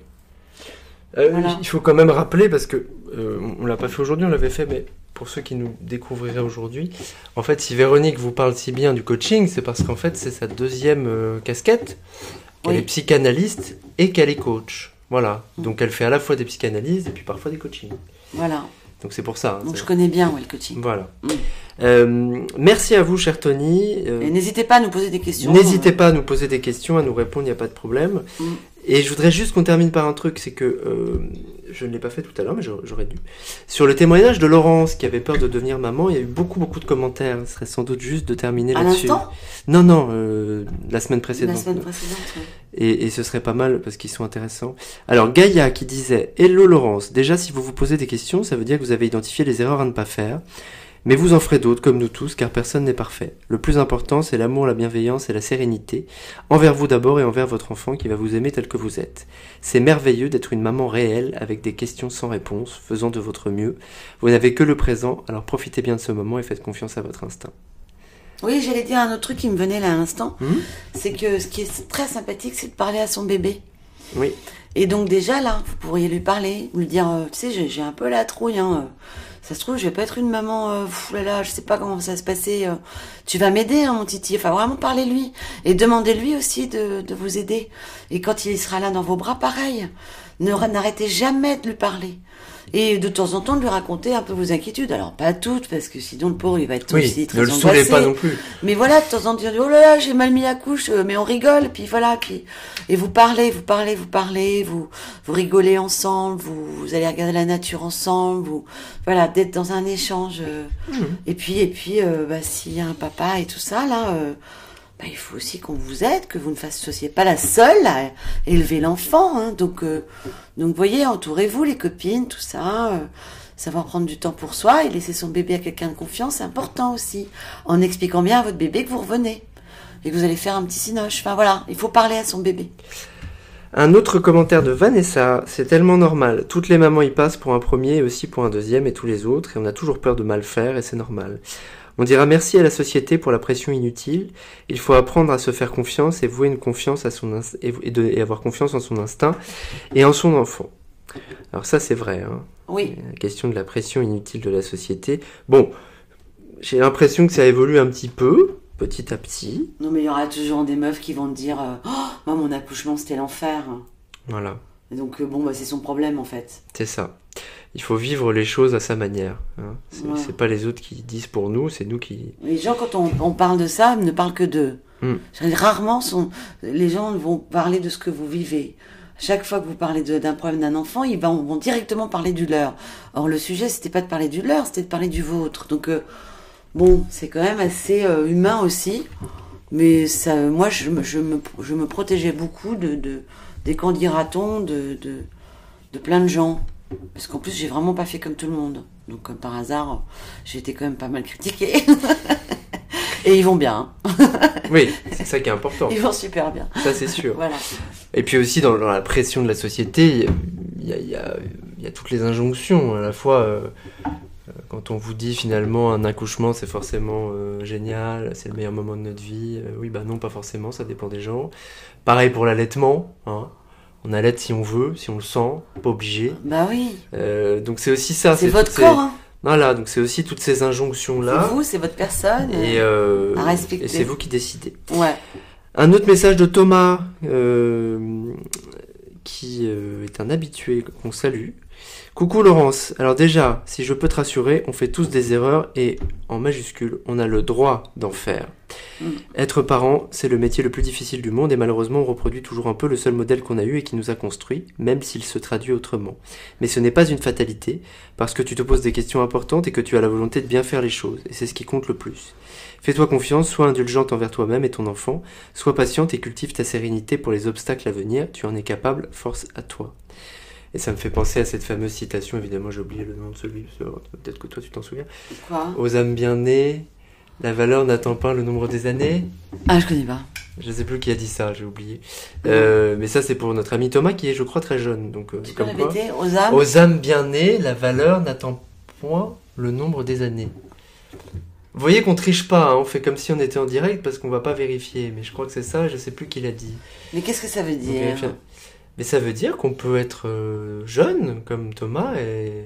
Euh, Voilà. Il faut quand même rappeler, parce que euh, on l'a pas fait aujourd'hui, on l'avait fait, mais pour ceux qui nous découvriraient aujourd'hui, en fait, si Véronique vous parle si bien du coaching, c'est parce qu'en fait, c'est sa deuxième euh, casquette. Oui. est psychanalyste et qu'elle est coach. Voilà. Mm. Donc elle fait à la fois des psychanalyses et puis parfois des coachings. Voilà. Donc c'est pour ça. hein, Donc je connais bien ouais, le coaching. Voilà. Mm. Euh, merci à vous, cher Tony. Euh, Et n'hésitez pas à nous poser des questions. N'hésitez pas à nous poser des questions, à nous répondre, il n'y a pas de problème. Mm. Et je voudrais juste qu'on termine par un truc, c'est que euh, je ne l'ai pas fait tout à l'heure, mais j'aurais dû. Sur le témoignage de Laurence, qui avait peur de devenir maman, il y a eu beaucoup, beaucoup de commentaires. Ce serait sans doute juste de terminer là-dessus. Non, non, euh, la semaine La précédente. semaine précédente. Et, et ce serait pas mal parce qu'ils sont intéressants. Alors Gaïa qui disait Hello Laurence, déjà si vous vous posez des questions, ça veut dire que vous avez identifié les erreurs à ne pas faire. Mais vous en ferez d'autres, comme nous tous, car personne n'est parfait. Le plus important, c'est l'amour, la bienveillance et la sérénité, envers vous d'abord et envers votre enfant qui va vous aimer tel que vous êtes. C'est merveilleux d'être une maman réelle, avec des questions sans réponse, faisant de votre mieux. Vous n'avez que le présent, alors profitez bien de ce moment et faites confiance à votre instinct. Oui, j'allais dire un autre truc qui me venait là à l'instant. Mhm. C'est que ce qui est très sympathique, c'est de parler à son bébé. Oui. Et donc déjà là, vous pourriez lui parler, lui dire, euh, tu sais, j'ai- un peu la trouille. Hein, euh. ça se trouve, je vais pas être une maman. Euh, là là, je sais pas comment ça va se passer. euh. tu vas m'aider, hein, mon titi. Enfin, vraiment parler lui et demandez lui aussi de, de vous aider. Et quand il sera là dans vos bras, pareil. Ne n'arrêtez jamais de lui parler. Et de temps en temps de lui raconter un peu vos inquiétudes. Alors pas toutes, parce que sinon le pauvre il va être aussi très ne le angoissé. pas non plus. Mais voilà, de temps en temps, dire, oh là là, j'ai mal mis la couche, euh, mais on rigole, puis voilà, puis et vous parlez, vous parlez, vous parlez, vous vous rigolez ensemble, vous, vous allez regarder la nature ensemble, vous voilà, d'être dans un échange. euh, Mhm. Et puis et puis, euh, bah, s'il y a un papa et tout ça là, euh, bah, il faut aussi qu'on vous aide, que vous ne soyez pas la seule à élever l'enfant. Hein. Donc, euh, donc, voyez, entourez-vous, les copines, tout ça. Euh, savoir prendre du temps pour soi et laisser son bébé à quelqu'un de confiance, c'est important aussi. En expliquant bien à votre bébé que vous revenez et que vous allez faire un petit cinoche. Enfin voilà, il faut parler à son bébé. Un autre commentaire de Vanessa, c'est tellement normal. Toutes les mamans y passent pour un premier et aussi pour un deuxième et tous les autres, et on a toujours peur de mal faire et c'est normal. On dira merci à la société pour la pression inutile. Il faut apprendre à se faire confiance et vouer une confiance à son et, avoir confiance en son instinct et en son enfant. Alors ça c'est vrai. Hein. Oui. La question de la pression inutile de la société. Bon, j'ai l'impression que ça évolue un petit peu, petit à petit. Non mais il y aura toujours des meufs qui vont te dire, euh, oh, moi mon accouchement c'était l'enfer. Voilà. Donc euh, bon bah c'est son problème en fait. C'est ça il faut vivre les choses à sa manière. Hein. C'est pas les autres qui disent pour nous, c'est nous qui. Les gens, quand on, parle de ça, ne parlent que d'eux. Hmm. Rarement, sont, les gens vont parler de ce que vous vivez. Chaque fois que vous parlez d'un problème d'un enfant, ils vont, directement parler du leur. Or, le sujet, c'était pas de parler du leur, c'était de parler du vôtre. Donc, euh, bon, c'est quand même assez euh, humain aussi. Mais ça, moi, je, je, me, je me protégeais beaucoup de, de des candidatons de, de, de plein de gens? Parce qu'en plus, j'ai vraiment pas fait comme tout le monde. Donc, comme par hasard, j'ai été quand même pas mal critiquée. Et ils vont bien. oui, c'est ça qui est important. Ils vont super bien. Ça, c'est sûr. voilà. Et puis aussi, dans, la pression de la société, il y a, toutes les injonctions. À la fois, euh, euh, quand on vous dit finalement un accouchement, c'est forcément euh, génial, c'est le meilleur moment de notre vie. oui, bah non, pas forcément, ça dépend des gens. Pareil pour l'allaitement. Hein on allait si on veut, si on le sent, pas obligé. Bah oui. Euh, donc c'est aussi ça. C'est votre corps. Hein. Voilà, donc c'est aussi toutes ces injonctions là. C'est vous, c'est votre personne. Et, euh, à respecter. Et c'est vous qui décidez. Ouais. Un autre message de Thomas, euh, qui est un habitué qu'on salue. Coucou Laurence, alors déjà, si je peux te rassurer, on fait tous des erreurs et, en majuscule, on a le droit d'en faire. Mm. Être parent, c'est le métier le plus difficile du monde et malheureusement on reproduit toujours un peu le seul modèle qu'on a eu et qui nous a construit, même s'il se traduit autrement. Mais ce n'est pas une fatalité, parce que tu te poses des questions importantes et que tu as la volonté de bien faire les choses, et c'est ce qui compte le plus. Fais-toi confiance, sois indulgente envers toi-même et ton enfant, sois patiente et cultive ta sérénité pour les obstacles à venir, tu en es capable, force à toi. Et ça me fait penser à cette fameuse citation, évidemment j'ai oublié le nom de celui, peut-être que toi tu t'en souviens. Quoi? Aux âmes bien nées, la valeur n'attend pas le nombre des années? Ah, je connais pas. Je sais plus qui a dit ça, j'ai oublié. Euh, mais ça c'est pour notre ami Thomas qui est je crois très jeune. Donc, euh, tu peux répéter Aux âmes? Aux âmes bien nées, la valeur n'attend point le nombre des années. Vous voyez qu'on triche pas, hein, on fait comme si on était en direct parce qu'on va pas vérifier. Mais je crois que c'est ça, je sais plus qui l'a dit. Mais qu'est-ce que ça veut dire? Mais ça veut dire qu'on peut être euh, jeune comme Thomas et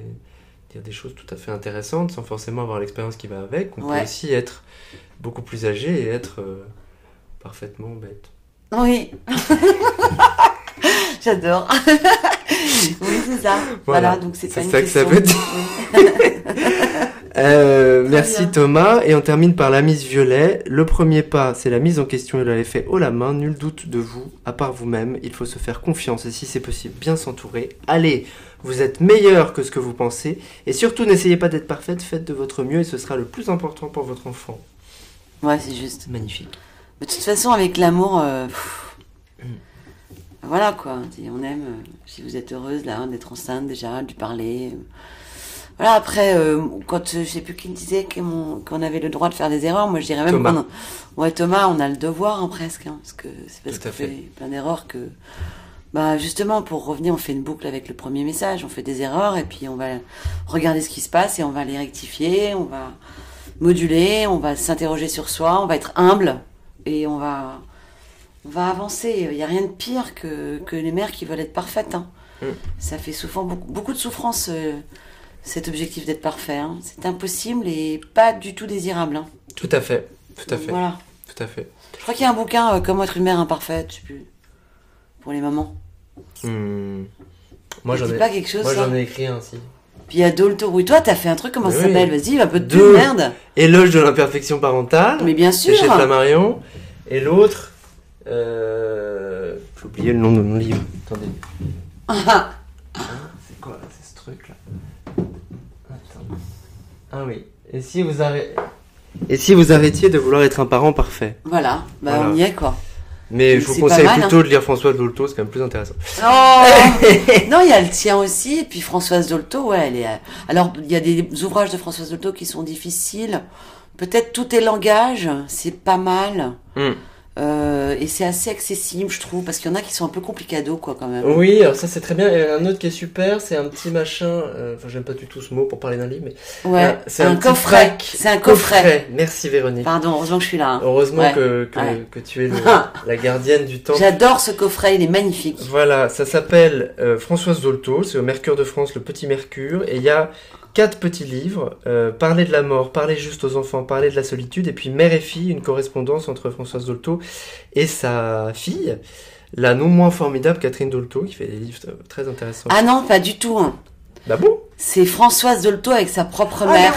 dire des choses tout à fait intéressantes sans forcément avoir l'expérience qui va avec. On peut aussi être beaucoup plus âgé et être euh, parfaitement bête. Oui. J'adore. oui, c'est ça. Voilà, donc c'est ça que ça veut dire. Euh, merci Thomas. Et on termine par la mise violet. Le premier pas, c'est la mise en question et l'effet haut la main. Nul doute de vous, à part vous-même. Il faut se faire confiance et si c'est possible, bien s'entourer. Allez, vous êtes meilleur que ce que vous pensez. Et surtout, n'essayez pas d'être parfaite. Faites de votre mieux et ce sera le plus important pour votre enfant. Ouais, c'est juste. Magnifique. De toute façon, avec l'amour, euh, mm. Voilà quoi. On aime. Euh, si vous êtes heureuse là d'être enceinte déjà, de lui parler. Voilà, après, euh, quand je sais plus qui me disait qu'on avait le droit de faire des erreurs, moi je dirais même Thomas. ouais Thomas, on a le devoir hein, presque, hein, parce que c'est parce qu'on fait. plein d'erreurs que, bah justement pour revenir, on fait une boucle avec le premier message, on fait des erreurs et puis on va regarder ce qui se passe et on va les rectifier, on va moduler, on va s'interroger sur soi, on va être humble et on va on va avancer. Il n'y a rien de pire que, que les mères qui veulent être parfaites. Hein. Mm. Ça fait souvent beaucoup, beaucoup de souffrance. Euh, cet objectif d'être parfait. Hein. C'est impossible et pas du tout désirable. Hein. Tout à fait, tout à fait. Voilà. Tout à fait. Je crois qu'il y a un bouquin, euh, Comment être une mère imparfaite, je sais plus, pour les mamans. Hmm. Moi j'en ai. pas quelque chose. Moi j'en ai écrit un, si. Puis il y a Dolto. Oui, toi, t'as fait un truc, comment ça s'appelle? Vas-y, un peu de merde. Éloge de l'imperfection parentale. Mais bien sûr. Chez Flammarion. Et l'autre. Euh... J'ai oublié le nom de mon livre. Attendez. Ah. c'est quoi C'est ce truc là Ah oui. Et si vous arrêtez. Et si vous arrêtiez de vouloir être un parent parfait? Voilà, bah Voilà. on y est quoi. Mais Mais je vous conseille mal, hein. plutôt de lire François Dolto, c'est quand même plus intéressant. Oh non, il y a le tien aussi, et puis Françoise Dolto, ouais, elle est. Alors, il y a des ouvrages de Françoise Dolto qui sont difficiles. Peut-être tout est langage, c'est pas mal. Hmm. Euh, et c'est assez accessible, je trouve, parce qu'il y en a qui sont un peu complicados, quoi, quand même. Oui, alors ça c'est très bien. Et un autre qui est super, c'est un petit machin. euh, Enfin, j'aime pas du tout ce mot pour parler d'un livre, mais Ouais, Ah, c'est un, petit coffret. C'est un coffret. Merci Véronique. Pardon, heureusement que je suis là. hein. Heureusement Ouais. que, que, Ouais. que tu es le- la gardienne du temps. J'adore ce coffret, il est magnifique. Voilà, ça s'appelle euh, Françoise Dolto, c'est au Mercure de France, le Petit Mercure, et il y a quatre petits livres, euh, Parler de la mort, Parler juste aux enfants, Parler de la solitude, et puis Mère et fille, une correspondance entre Françoise Dolto et sa fille, la non moins formidable Catherine Dolto, qui fait des livres très intéressants. Ah non, pas du tout. hein. Bah bon? C'est Françoise Dolto avec sa propre Ah, mère.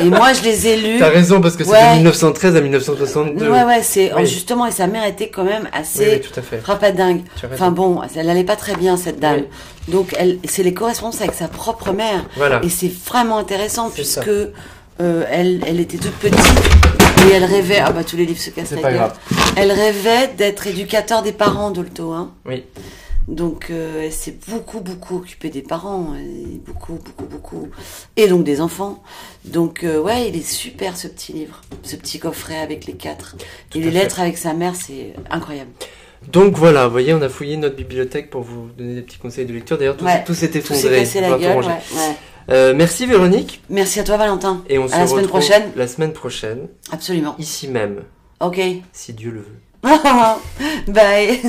Et moi, je les ai lus. T'as raison, parce que c'est Ouais. de 1913 à 1962. Ouais, ouais, c'est Oui. justement, et sa mère était quand même Oui, assez oui, tout à fait. rapadingue. Tu as raison. Enfin bon, elle allait pas très bien cette dame. Oui. Donc c'est les correspondances avec sa propre mère. Voilà. Et c'est vraiment intéressant puisque euh, elle, elle était toute petite et elle rêvait. Ah bah tous les livres se cassent la gueule. grave. Elle rêvait d'être éducateur des parents Dolto. Hein. Oui. Donc euh, elle s'est beaucoup beaucoup occupée des parents, et beaucoup beaucoup beaucoup, et donc des enfants. Donc euh, ouais, il est super ce petit livre, ce petit coffret avec les quatre Tout et les fait. lettres avec sa mère, c'est incroyable. Donc voilà, vous voyez, on a fouillé notre bibliothèque pour vous donner des petits conseils de lecture. D'ailleurs, tout, Ouais. tout s'est effondré. la gueule. ouais, ouais. Euh, merci Véronique. Merci à toi Valentin. Et on À se la semaine retrouve prochaine. la semaine prochaine, Absolument. ici même, Ok. si Dieu le veut. Bye.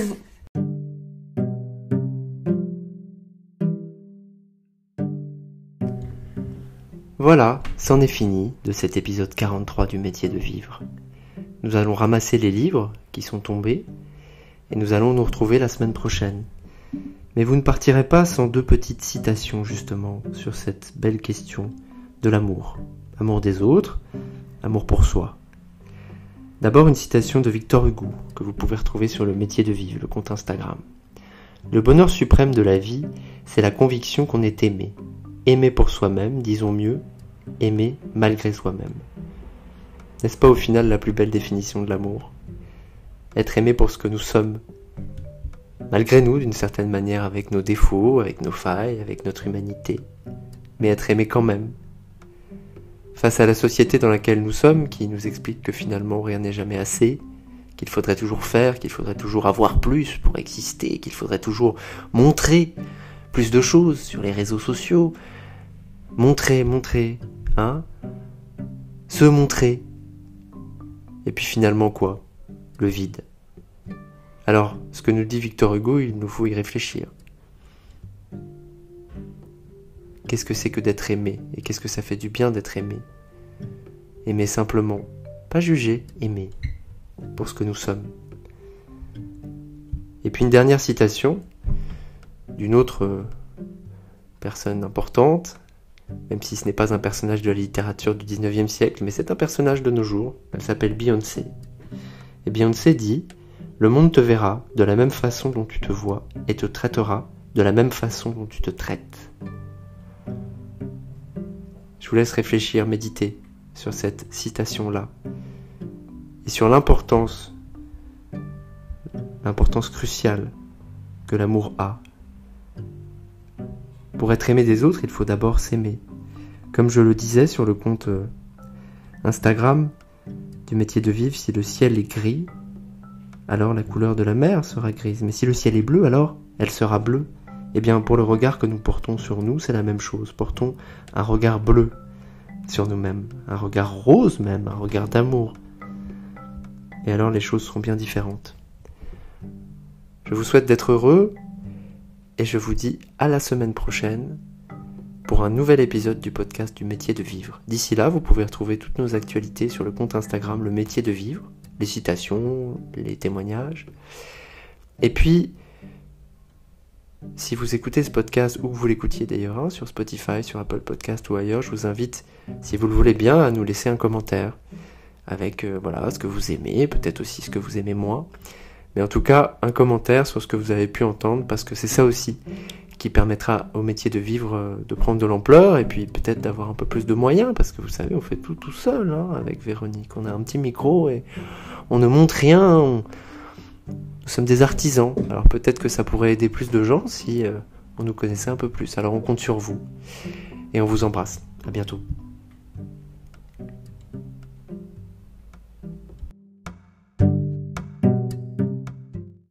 Voilà, c'en est fini de cet épisode 43 du métier de vivre. Nous allons ramasser les livres qui sont tombés et nous allons nous retrouver la semaine prochaine. Mais vous ne partirez pas sans deux petites citations justement sur cette belle question de l'amour. Amour des autres, amour pour soi. D'abord une citation de Victor Hugo que vous pouvez retrouver sur le métier de vivre, le compte Instagram. Le bonheur suprême de la vie, c'est la conviction qu'on est aimé. Aimer pour soi-même, disons mieux, aimer malgré soi-même. N'est-ce pas au final la plus belle définition de l'amour? Être aimé pour ce que nous sommes, malgré nous d'une certaine manière, avec nos défauts, avec nos failles, avec notre humanité, mais être aimé quand même. Face à la société dans laquelle nous sommes, qui nous explique que finalement rien n'est jamais assez, qu'il faudrait toujours faire, qu'il faudrait toujours avoir plus pour exister, qu'il faudrait toujours montrer plus de choses sur les réseaux sociaux, montrer, montrer, hein Se montrer. Et puis finalement quoi? Le vide. Alors, ce que nous dit Victor Hugo, il nous faut y réfléchir. Qu'est-ce que c'est que d'être aimé? Et qu'est-ce que ça fait du bien d'être aimé? Aimer simplement. Pas juger, aimer. Pour ce que nous sommes. Et puis une dernière citation d'une autre euh, personne importante, même si ce n'est pas un personnage de la littérature du 19e siècle, mais c'est un personnage de nos jours. Elle s'appelle Beyoncé. Et Beyoncé dit Le monde te verra de la même façon dont tu te vois et te traitera de la même façon dont tu te traites. Je vous laisse réfléchir, méditer sur cette citation-là et sur l'importance, l'importance cruciale que l'amour a. Pour être aimé des autres, il faut d'abord s'aimer. Comme je le disais sur le compte euh, Instagram du métier de vivre, si le ciel est gris, alors la couleur de la mer sera grise. Mais si le ciel est bleu, alors elle sera bleue. Eh bien, pour le regard que nous portons sur nous, c'est la même chose. Portons un regard bleu sur nous-mêmes, un regard rose même, un regard d'amour. Et alors les choses seront bien différentes. Je vous souhaite d'être heureux et je vous dis à la semaine prochaine pour un nouvel épisode du podcast du métier de vivre. D'ici là, vous pouvez retrouver toutes nos actualités sur le compte Instagram Le métier de vivre, les citations, les témoignages. Et puis, si vous écoutez ce podcast, ou que vous l'écoutiez d'ailleurs, hein, sur Spotify, sur Apple Podcast ou ailleurs, je vous invite, si vous le voulez bien, à nous laisser un commentaire avec euh, ce que vous aimez, peut-être aussi ce que vous aimez moins. Mais en tout cas, un commentaire sur ce que vous avez pu entendre, parce que c'est ça aussi qui permettra au métier de vivre euh, de prendre de l'ampleur et puis peut-être d'avoir un peu plus de moyens parce que vous savez on fait tout tout seul hein, avec Véronique. On a un petit micro et on ne montre rien nous sommes des artisans. Alors peut-être que ça pourrait aider plus de gens si euh, on nous connaissait un peu plus. Alors on compte sur vous et on vous embrasse. À bientôt